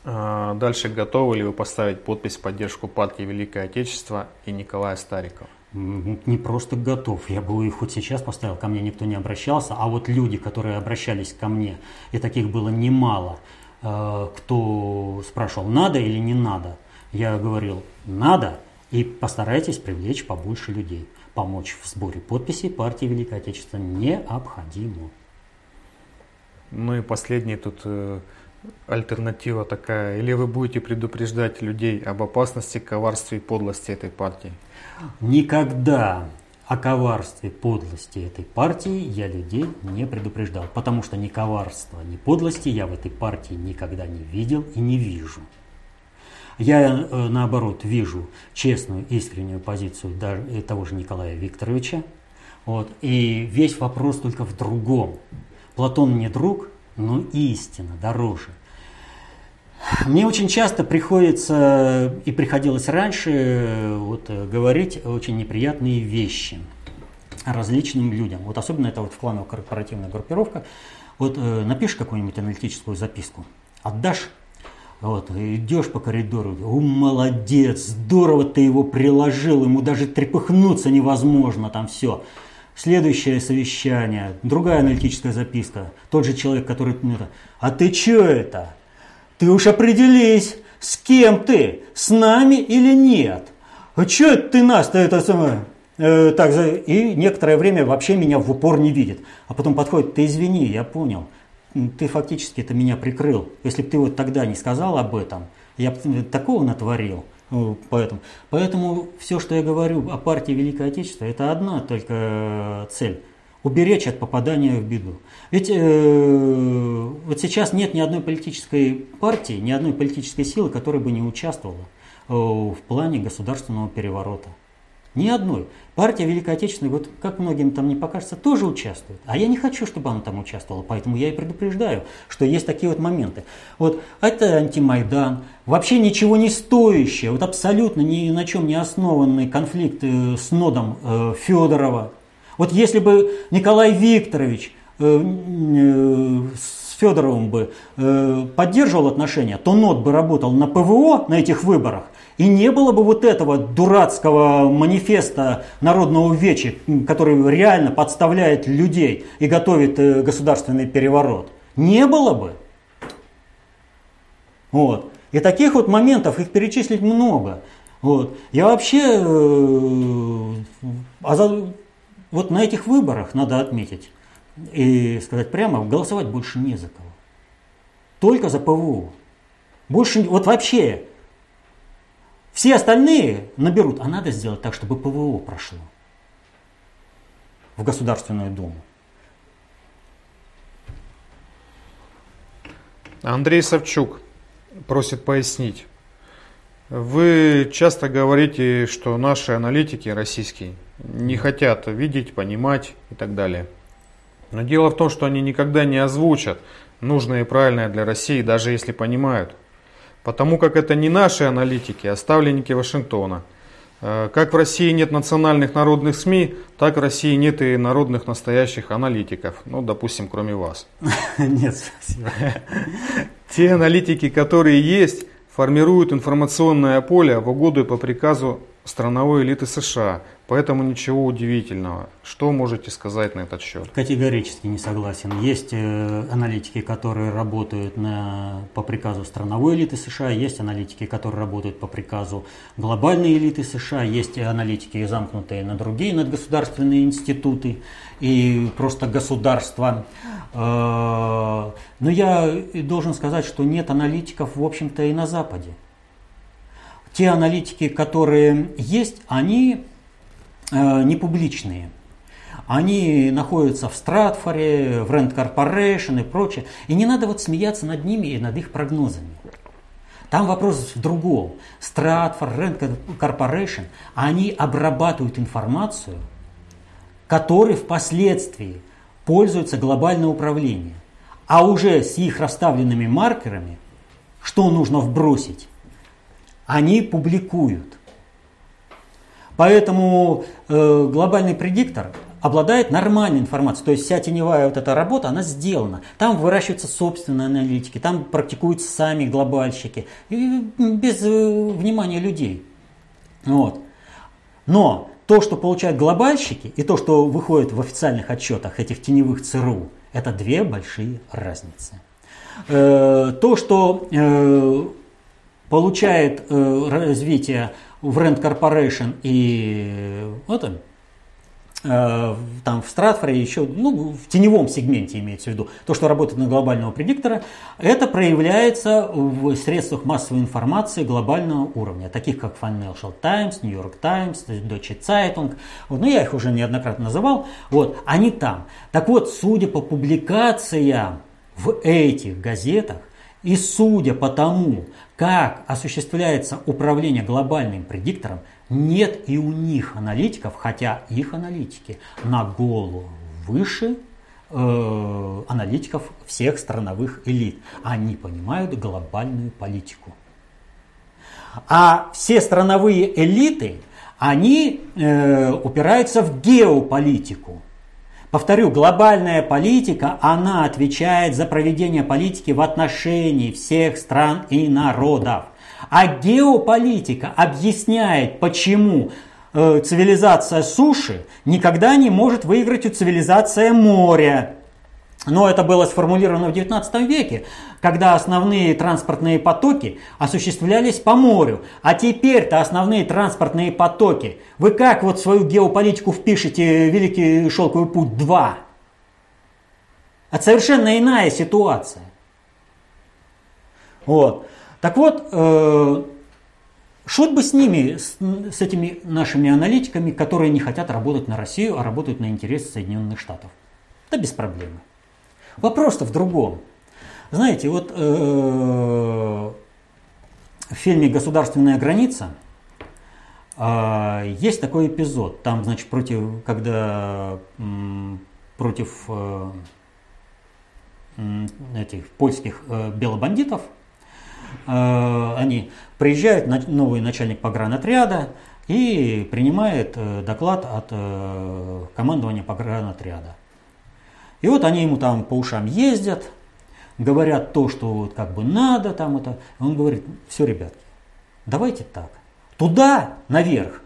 Дальше готовы ли вы поставить подпись в поддержку партии Великое Отечество и Николая Старикова? Не просто готов. Я бы их хоть сейчас поставил, ко мне никто не обращался. А вот люди, которые обращались ко мне, и таких было немало, э, кто спрашивал, надо или не надо, я говорил, надо, и постарайтесь привлечь побольше людей. Помочь в сборе подписей партии Великое Отечество необходимо. Ну и последний тут э, альтернатива такая. Или вы будете предупреждать людей об опасности, коварстве и подлости этой партии? Никогда о коварстве, подлости этой партии я людей не предупреждал, потому что ни коварства, ни подлости я в этой партии никогда не видел и не вижу. Я, э, наоборот, вижу честную, искреннюю позицию даже того же Николая Викторовича. Вот, и весь вопрос только в другом. Платон не друг, но истина дороже. Мне очень часто приходится и приходилось раньше вот, говорить очень неприятные вещи различным людям. Вот особенно это вот в клановая корпоративная группировка. Вот э, напишешь какую-нибудь аналитическую записку, отдашь, вот, идешь по коридору, о, молодец, здорово ты его приложил, ему даже трепыхнуться невозможно, там все. Следующее совещание, другая аналитическая записка, тот же человек, который, а ты что это? Ты уж определись, с кем ты, с нами или нет. А что ты нас-то это самое? Э, так, и некоторое время вообще меня в упор не видит. А потом подходит, ты извини, я понял. Ты фактически это меня прикрыл. Если бы ты вот тогда не сказал об этом, я бы такого натворил. Поэтому, поэтому все, что я говорю о партии Великое Отечество, это одна только цель уберечь от попадания в беду. Ведь э, вот сейчас нет ни одной политической партии, ни одной политической силы, которая бы не участвовала э, в плане государственного переворота. Ни одной. Партия Великой Отечественной, вот как многим там не покажется, тоже участвует. А я не хочу, чтобы она там участвовала, поэтому я и предупреждаю, что есть такие вот моменты. Вот это антимайдан, вообще ничего не стоящее, вот абсолютно ни на чем не основанный конфликт э, с нодом э, Федорова, вот если бы Николай Викторович э, э, с Федоровым бы э, поддерживал отношения, то НОТ бы работал на ПВО на этих выборах, и не было бы вот этого дурацкого манифеста народного вечи, который реально подставляет людей и готовит государственный переворот. Не было бы. Вот. И таких вот моментов, их перечислить много. Вот. Я вообще, э, вот на этих выборах, надо отметить и сказать прямо, голосовать больше не за кого. Только за ПВО. Больше, вот вообще, все остальные наберут, а надо сделать так, чтобы ПВО прошло в Государственную Думу. Андрей Савчук просит пояснить. Вы часто говорите, что наши аналитики российские не хотят видеть, понимать и так далее. Но дело в том, что они никогда не озвучат нужное и правильное для России, даже если понимают. Потому как это не наши аналитики, а ставленники Вашингтона. Э, как в России нет национальных народных СМИ, так в России нет и народных настоящих аналитиков. Ну, допустим, кроме вас. Нет, спасибо. Те аналитики, которые есть, формируют информационное поле в угоду и по приказу страновой элиты США, Поэтому ничего удивительного. Что можете сказать на этот счет? Категорически не согласен. Есть э, аналитики, которые работают на, по приказу страновой элиты США, есть аналитики, которые работают по приказу глобальной элиты США, есть аналитики, замкнутые на другие надгосударственные институты и просто государства. Э, но я должен сказать, что нет аналитиков, в общем-то, и на Западе. Те аналитики, которые есть, они Э, не публичные. Они находятся в Стратфоре, в Rent Corporation и прочее. И не надо вот смеяться над ними и над их прогнозами. Там вопрос в другом. Стратфор, Rent Corporation, они обрабатывают информацию, которой впоследствии пользуется глобальное управление. А уже с их расставленными маркерами, что нужно вбросить, они публикуют. Поэтому э, глобальный предиктор обладает нормальной информацией. То есть вся теневая вот эта работа, она сделана. Там выращиваются собственные аналитики, там практикуются сами глобальщики. И без э, внимания людей. Вот. Но то, что получают глобальщики, и то, что выходит в официальных отчетах этих теневых ЦРУ, это две большие разницы. Э, то, что э, получает э, развитие в Rent Corporation и вот он, э, там в Стратфоре еще, ну, в теневом сегменте имеется в виду, то, что работает на глобального предиктора, это проявляется в средствах массовой информации глобального уровня, таких как Financial Times, New York Times, Deutsche Zeitung, вот, ну, я их уже неоднократно называл, вот, они там. Так вот, судя по публикациям в этих газетах, и судя по тому, как осуществляется управление глобальным предиктором, нет и у них аналитиков, хотя их аналитики на голову выше э, аналитиков всех страновых элит. Они понимают глобальную политику. А все страновые элиты, они э, упираются в геополитику. Повторю, глобальная политика, она отвечает за проведение политики в отношении всех стран и народов. А геополитика объясняет, почему э, цивилизация суши никогда не может выиграть у цивилизации моря. Но это было сформулировано в XIX веке, когда основные транспортные потоки осуществлялись по морю. А теперь-то основные транспортные потоки. Вы как вот свою геополитику впишете Великий Шелковый путь 2? Это совершенно иная ситуация. Вот. Так вот, э, шут бы с ними, с, с этими нашими аналитиками, которые не хотят работать на Россию, а работают на интересы Соединенных Штатов. Да без проблем. Вопрос-то в другом. Знаете, вот э, в фильме «Государственная граница» э, есть такой эпизод. Там, значит, против, когда против э, этих польских э, белобандитов они приезжает на, новый начальник погранотряда и принимает доклад от командования погранотряда. И вот они ему там по ушам ездят, говорят то, что вот как бы надо там это. Он говорит, все, ребятки, давайте так. Туда, наверх,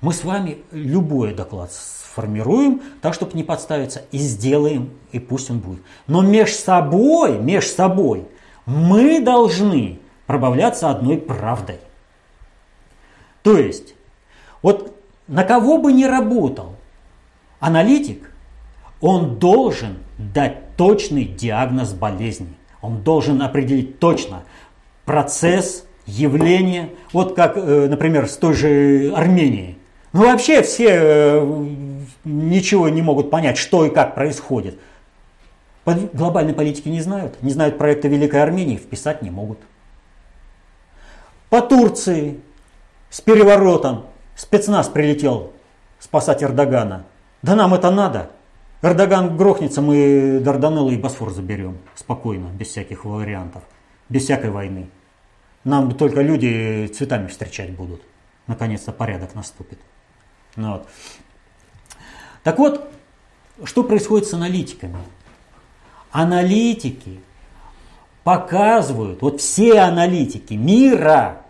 мы с вами любой доклад сформируем, так, чтобы не подставиться, и сделаем, и пусть он будет. Но меж собой, меж собой, мы должны пробавляться одной правдой. То есть, вот на кого бы ни работал аналитик, он должен дать точный диагноз болезни. Он должен определить точно процесс, явление. Вот как, э, например, с той же Арменией. Ну вообще все э, ничего не могут понять, что и как происходит. Глобальной политики не знают, не знают проекта Великой Армении, вписать не могут. По Турции с переворотом спецназ прилетел спасать Эрдогана. Да нам это надо. Эрдоган грохнется, мы Дарданеллы и Босфор заберем спокойно, без всяких вариантов, без всякой войны. Нам только люди цветами встречать будут. Наконец-то порядок наступит. Ну, вот. Так вот, что происходит с аналитиками? Аналитики показывают, вот все аналитики мира,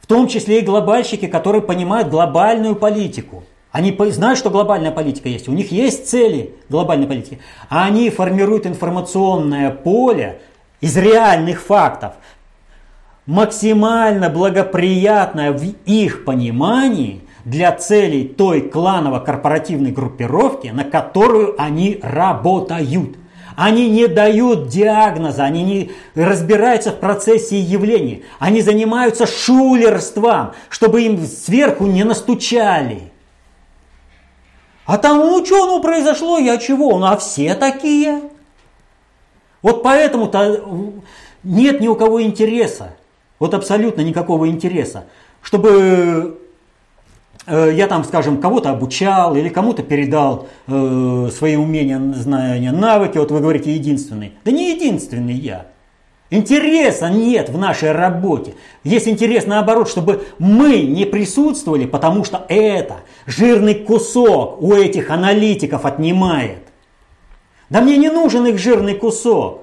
в том числе и глобальщики, которые понимают глобальную политику – они знают, что глобальная политика есть, у них есть цели глобальной политики, а они формируют информационное поле из реальных фактов, максимально благоприятное в их понимании для целей той кланово-корпоративной группировки, на которую они работают. Они не дают диагноза, они не разбираются в процессе явлений. Они занимаются шулерством, чтобы им сверху не настучали. А там, ну что, ну произошло, я чего? Ну а все такие. Вот поэтому-то нет ни у кого интереса, вот абсолютно никакого интереса, чтобы э, я там, скажем, кого-то обучал или кому-то передал э, свои умения, знания, навыки. Вот вы говорите единственный. Да не единственный я. Интереса нет в нашей работе. Есть интерес наоборот, чтобы мы не присутствовали, потому что это жирный кусок у этих аналитиков отнимает. Да мне не нужен их жирный кусок.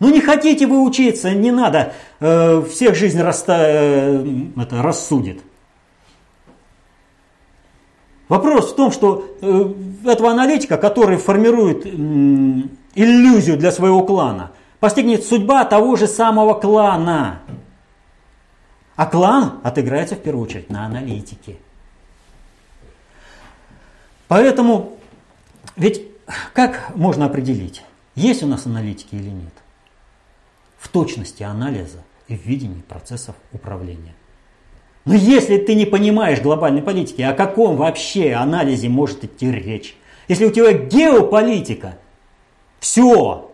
Ну не хотите вы учиться, не надо, э, всех жизнь раста, э, это, рассудит. Вопрос в том, что э, этого аналитика, который формирует э, иллюзию для своего клана – постигнет судьба того же самого клана. А клан отыграется в первую очередь на аналитике. Поэтому, ведь как можно определить, есть у нас аналитики или нет? В точности анализа и в видении процессов управления. Но если ты не понимаешь глобальной политики, о каком вообще анализе может идти речь? Если у тебя геополитика, все,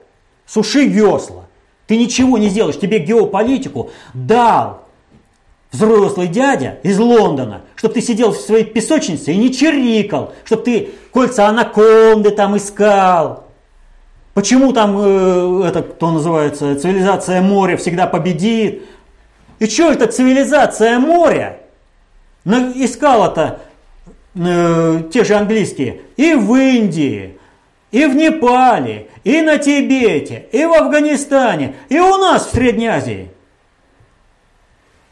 суши весла. Ты ничего не сделаешь, тебе геополитику дал взрослый дядя из Лондона, чтобы ты сидел в своей песочнице и не чирикал, чтобы ты кольца анаконды там искал. Почему там э, это, кто называется, цивилизация моря всегда победит? И что это цивилизация моря? Искала-то э, те же английские и в Индии, и в Непале, и на Тибете, и в Афганистане, и у нас в Средней Азии.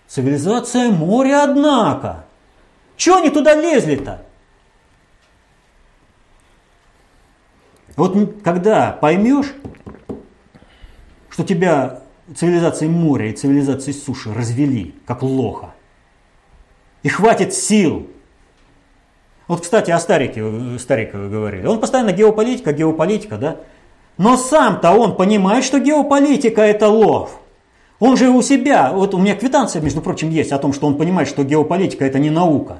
Цивилизация моря, однако. Чего они туда лезли-то? Вот когда поймешь, что тебя цивилизации моря и цивилизации суши развели, как лоха, и хватит сил вот, кстати, о Старике, Старикове говорили. Он постоянно геополитика, геополитика, да? Но сам-то он понимает, что геополитика это лов. Он же у себя, вот у меня квитанция, между прочим, есть о том, что он понимает, что геополитика это не наука.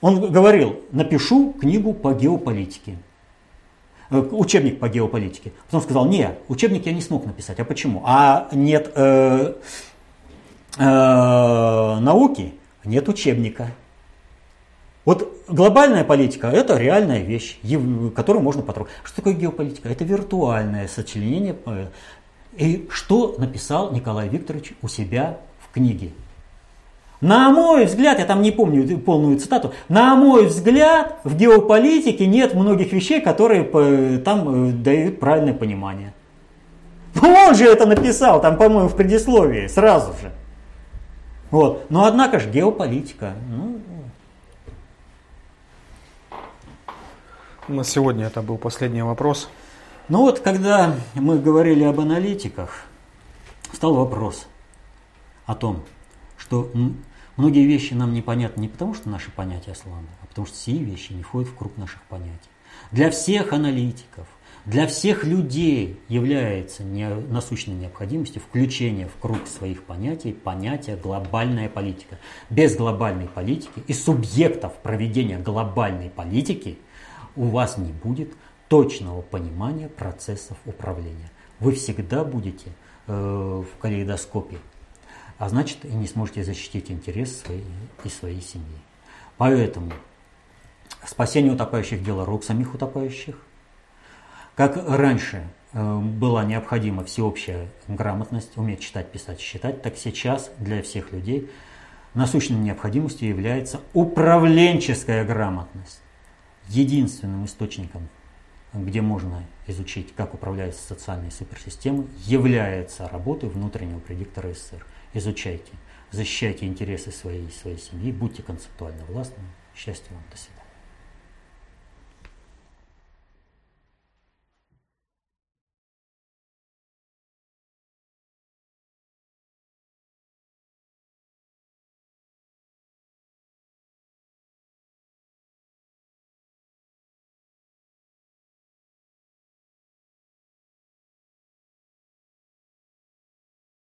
Он говорил, напишу книгу по геополитике, э, учебник по геополитике. Потом сказал, не, учебник я не смог написать. А почему? А нет э, э, науки, нет учебника. Вот глобальная политика – это реальная вещь, которую можно потрогать. Что такое геополитика? Это виртуальное сочленение. Э, и что написал Николай Викторович у себя в книге? На мой взгляд, я там не помню полную цитату, на мой взгляд, в геополитике нет многих вещей, которые там э, дают правильное понимание. Он же это написал, там, по-моему, в предисловии, сразу же. Вот. Но однако же геополитика. Ну, На сегодня это был последний вопрос. ну вот, когда мы говорили об аналитиках, стал вопрос о том, что многие вещи нам непонятны не потому, что наши понятия слабы, а потому что все вещи не входят в круг наших понятий. Для всех аналитиков, для всех людей является не- насущной необходимостью включения в круг своих понятий понятия глобальная политика. Без глобальной политики и субъектов проведения глобальной политики у вас не будет точного понимания процессов управления. Вы всегда будете э, в калейдоскопе, а значит и не сможете защитить интересы своей и своей семьи. Поэтому спасение утопающих – дело рук самих утопающих. Как раньше э, была необходима всеобщая грамотность, уметь читать, писать, считать, так сейчас для всех людей насущной необходимостью является управленческая грамотность. Единственным источником, где можно изучить, как управляются социальные суперсистемы, является работа внутреннего предиктора СССР. Изучайте, защищайте интересы своей и своей семьи, будьте концептуально властными. Счастья вам, до свидания.